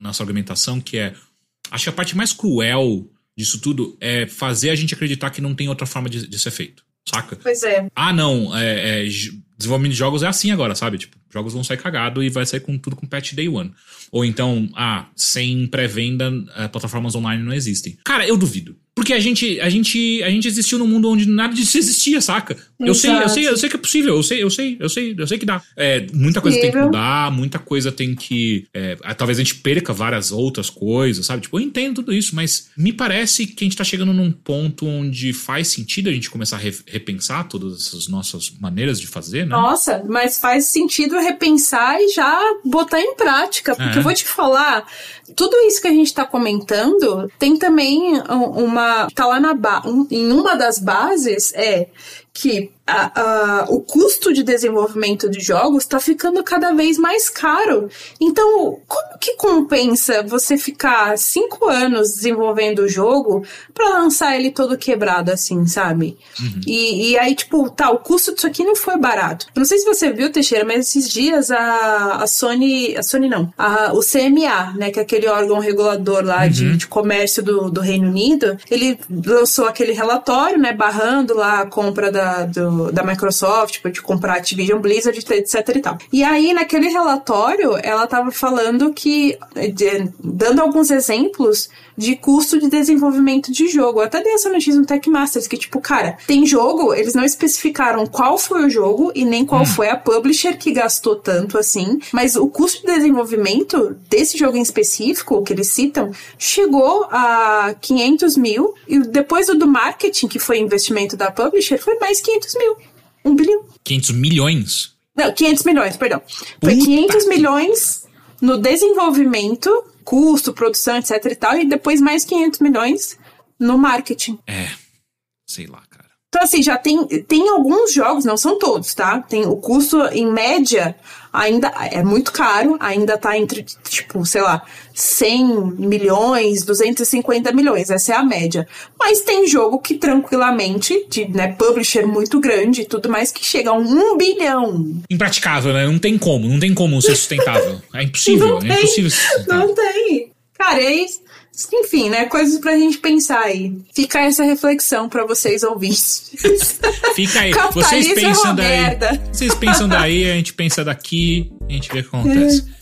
nossa argumentação, que é Acho que a parte mais cruel disso tudo é fazer a gente acreditar que não tem outra forma de, de ser feito. Saca? Pois é. Ah, não. É, é, desenvolvimento de jogos é assim agora, sabe? Tipo, jogos vão sair cagado e vai sair com tudo com patch day one. Ou então, ah, sem pré-venda, é, plataformas online não existem. Cara, eu duvido. Porque a gente, a gente, a gente existiu num mundo onde nada disso existia, saca? Eu sei, eu sei, eu sei que é possível, eu sei, eu sei, eu sei, eu sei que dá. É, muita coisa tem que mudar, muita coisa tem que. É, talvez a gente perca várias outras coisas, sabe? Tipo, eu entendo tudo isso, mas me parece que a gente tá chegando num ponto onde faz sentido a gente começar a re repensar todas essas nossas maneiras de fazer, né? Nossa, mas faz sentido repensar e já botar em prática. Porque é. eu vou te falar, tudo isso que a gente tá comentando tem também uma tá lá na ba em uma das bases é que a, a, o custo de desenvolvimento de jogos está ficando cada vez mais caro. Então, como que compensa você ficar cinco anos desenvolvendo o jogo para lançar ele todo quebrado assim, sabe? Uhum. E, e, aí, tipo, tá, o custo disso aqui não foi barato. não sei se você viu, Teixeira, mas esses dias a, a Sony. A Sony não. A, o CMA, né, que é aquele órgão regulador lá uhum. de, de comércio do, do Reino Unido, ele lançou aquele relatório, né, barrando lá a compra da, do, da Microsoft, tipo, de comprar Activision Blizzard, etc e tal. E aí, naquele relatório, ela tava falando que, de, dando alguns exemplos de custo de desenvolvimento de jogo. Eu até dei essa notícia no Tech Masters, que, tipo, cara, tem jogo, eles não especificaram qual foi o jogo e nem qual hum. foi a publisher que gastou tanto assim, mas o custo de desenvolvimento desse jogo em específico, que eles citam, chegou a 500 mil e depois do marketing, que foi investimento da publisher, foi mais 500 mil. Um bilhão. 500 milhões? Não, 500 milhões, perdão. Foi Puta 500 milhões no desenvolvimento custo, produção, etc e tal, e depois mais 500 milhões no marketing. É, sei lá. Então, assim, já tem, tem alguns jogos, não são todos, tá? Tem o custo, em média, ainda é muito caro, ainda tá entre, tipo, sei lá, 100 milhões, 250 milhões, essa é a média. Mas tem jogo que tranquilamente, de né, publisher muito grande e tudo mais, que chega a um bilhão. Impraticável, né? Não tem como, não tem como ser sustentável. É impossível, não é tem, impossível. Não tem. Cara, é isso. Enfim, né? Coisas pra gente pensar aí. Fica essa reflexão pra vocês ouvintes. Fica aí. vocês é pensam daí. Merda. Vocês pensam daí, a gente pensa daqui, a gente vê o que acontece. É.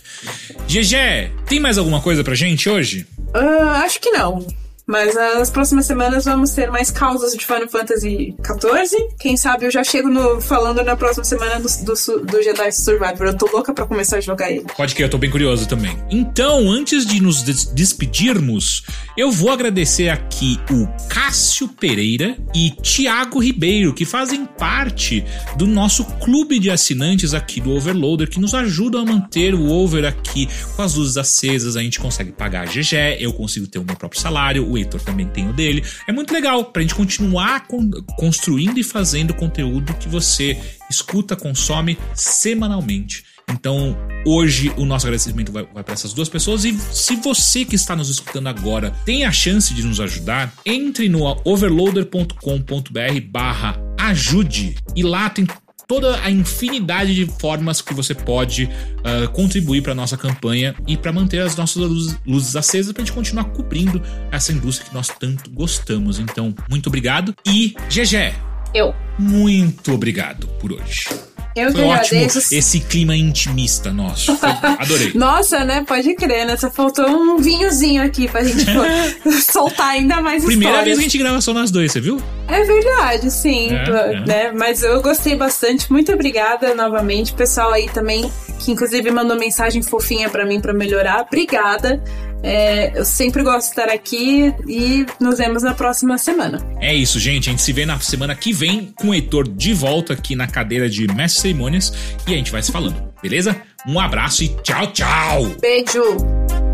GG, tem mais alguma coisa pra gente hoje? Uh, acho que não. Mas nas próximas semanas vamos ter mais causas de Final Fantasy XIV. Quem sabe eu já chego no, falando na próxima semana do, do, do Jedi Survivor. Eu tô louca pra começar a jogar ele. Pode que eu tô bem curioso também. Então, antes de nos des despedirmos, eu vou agradecer aqui o Cássio Pereira e Tiago Ribeiro, que fazem parte do nosso clube de assinantes aqui do Overloader, que nos ajudam a manter o over aqui com as luzes acesas. A gente consegue pagar a GG, eu consigo ter o meu próprio salário o Heitor também tem o dele. É muito legal pra gente continuar con construindo e fazendo conteúdo que você escuta, consome semanalmente. Então, hoje o nosso agradecimento vai, vai para essas duas pessoas. E se você que está nos escutando agora tem a chance de nos ajudar, entre no overloader.com.br barra ajude e lá tem toda a infinidade de formas que você pode uh, contribuir para nossa campanha e para manter as nossas luzes, luzes acesas para a gente continuar cobrindo essa indústria que nós tanto gostamos. Então, muito obrigado e GG. Eu. Muito obrigado por hoje. Eu Foi que ótimo agradeço. esse clima intimista nosso. Foi- Adorei. Nossa, né? Pode crer, né? Só faltou um vinhozinho aqui pra gente pô, soltar ainda mais Primeira vez histórias. que a gente grava só nós dois, você viu? É verdade, sim. É, é. Né? Mas eu gostei bastante. Muito obrigada novamente. Pessoal aí também, que inclusive mandou mensagem fofinha pra mim pra melhorar. Obrigada. É, eu sempre gosto de estar aqui e nos vemos na próxima semana. É isso, gente. A gente se vê na semana que vem com o Heitor de volta aqui na cadeira de mestre cerimônias e a gente vai se falando, beleza? Um abraço e tchau, tchau! Beijo!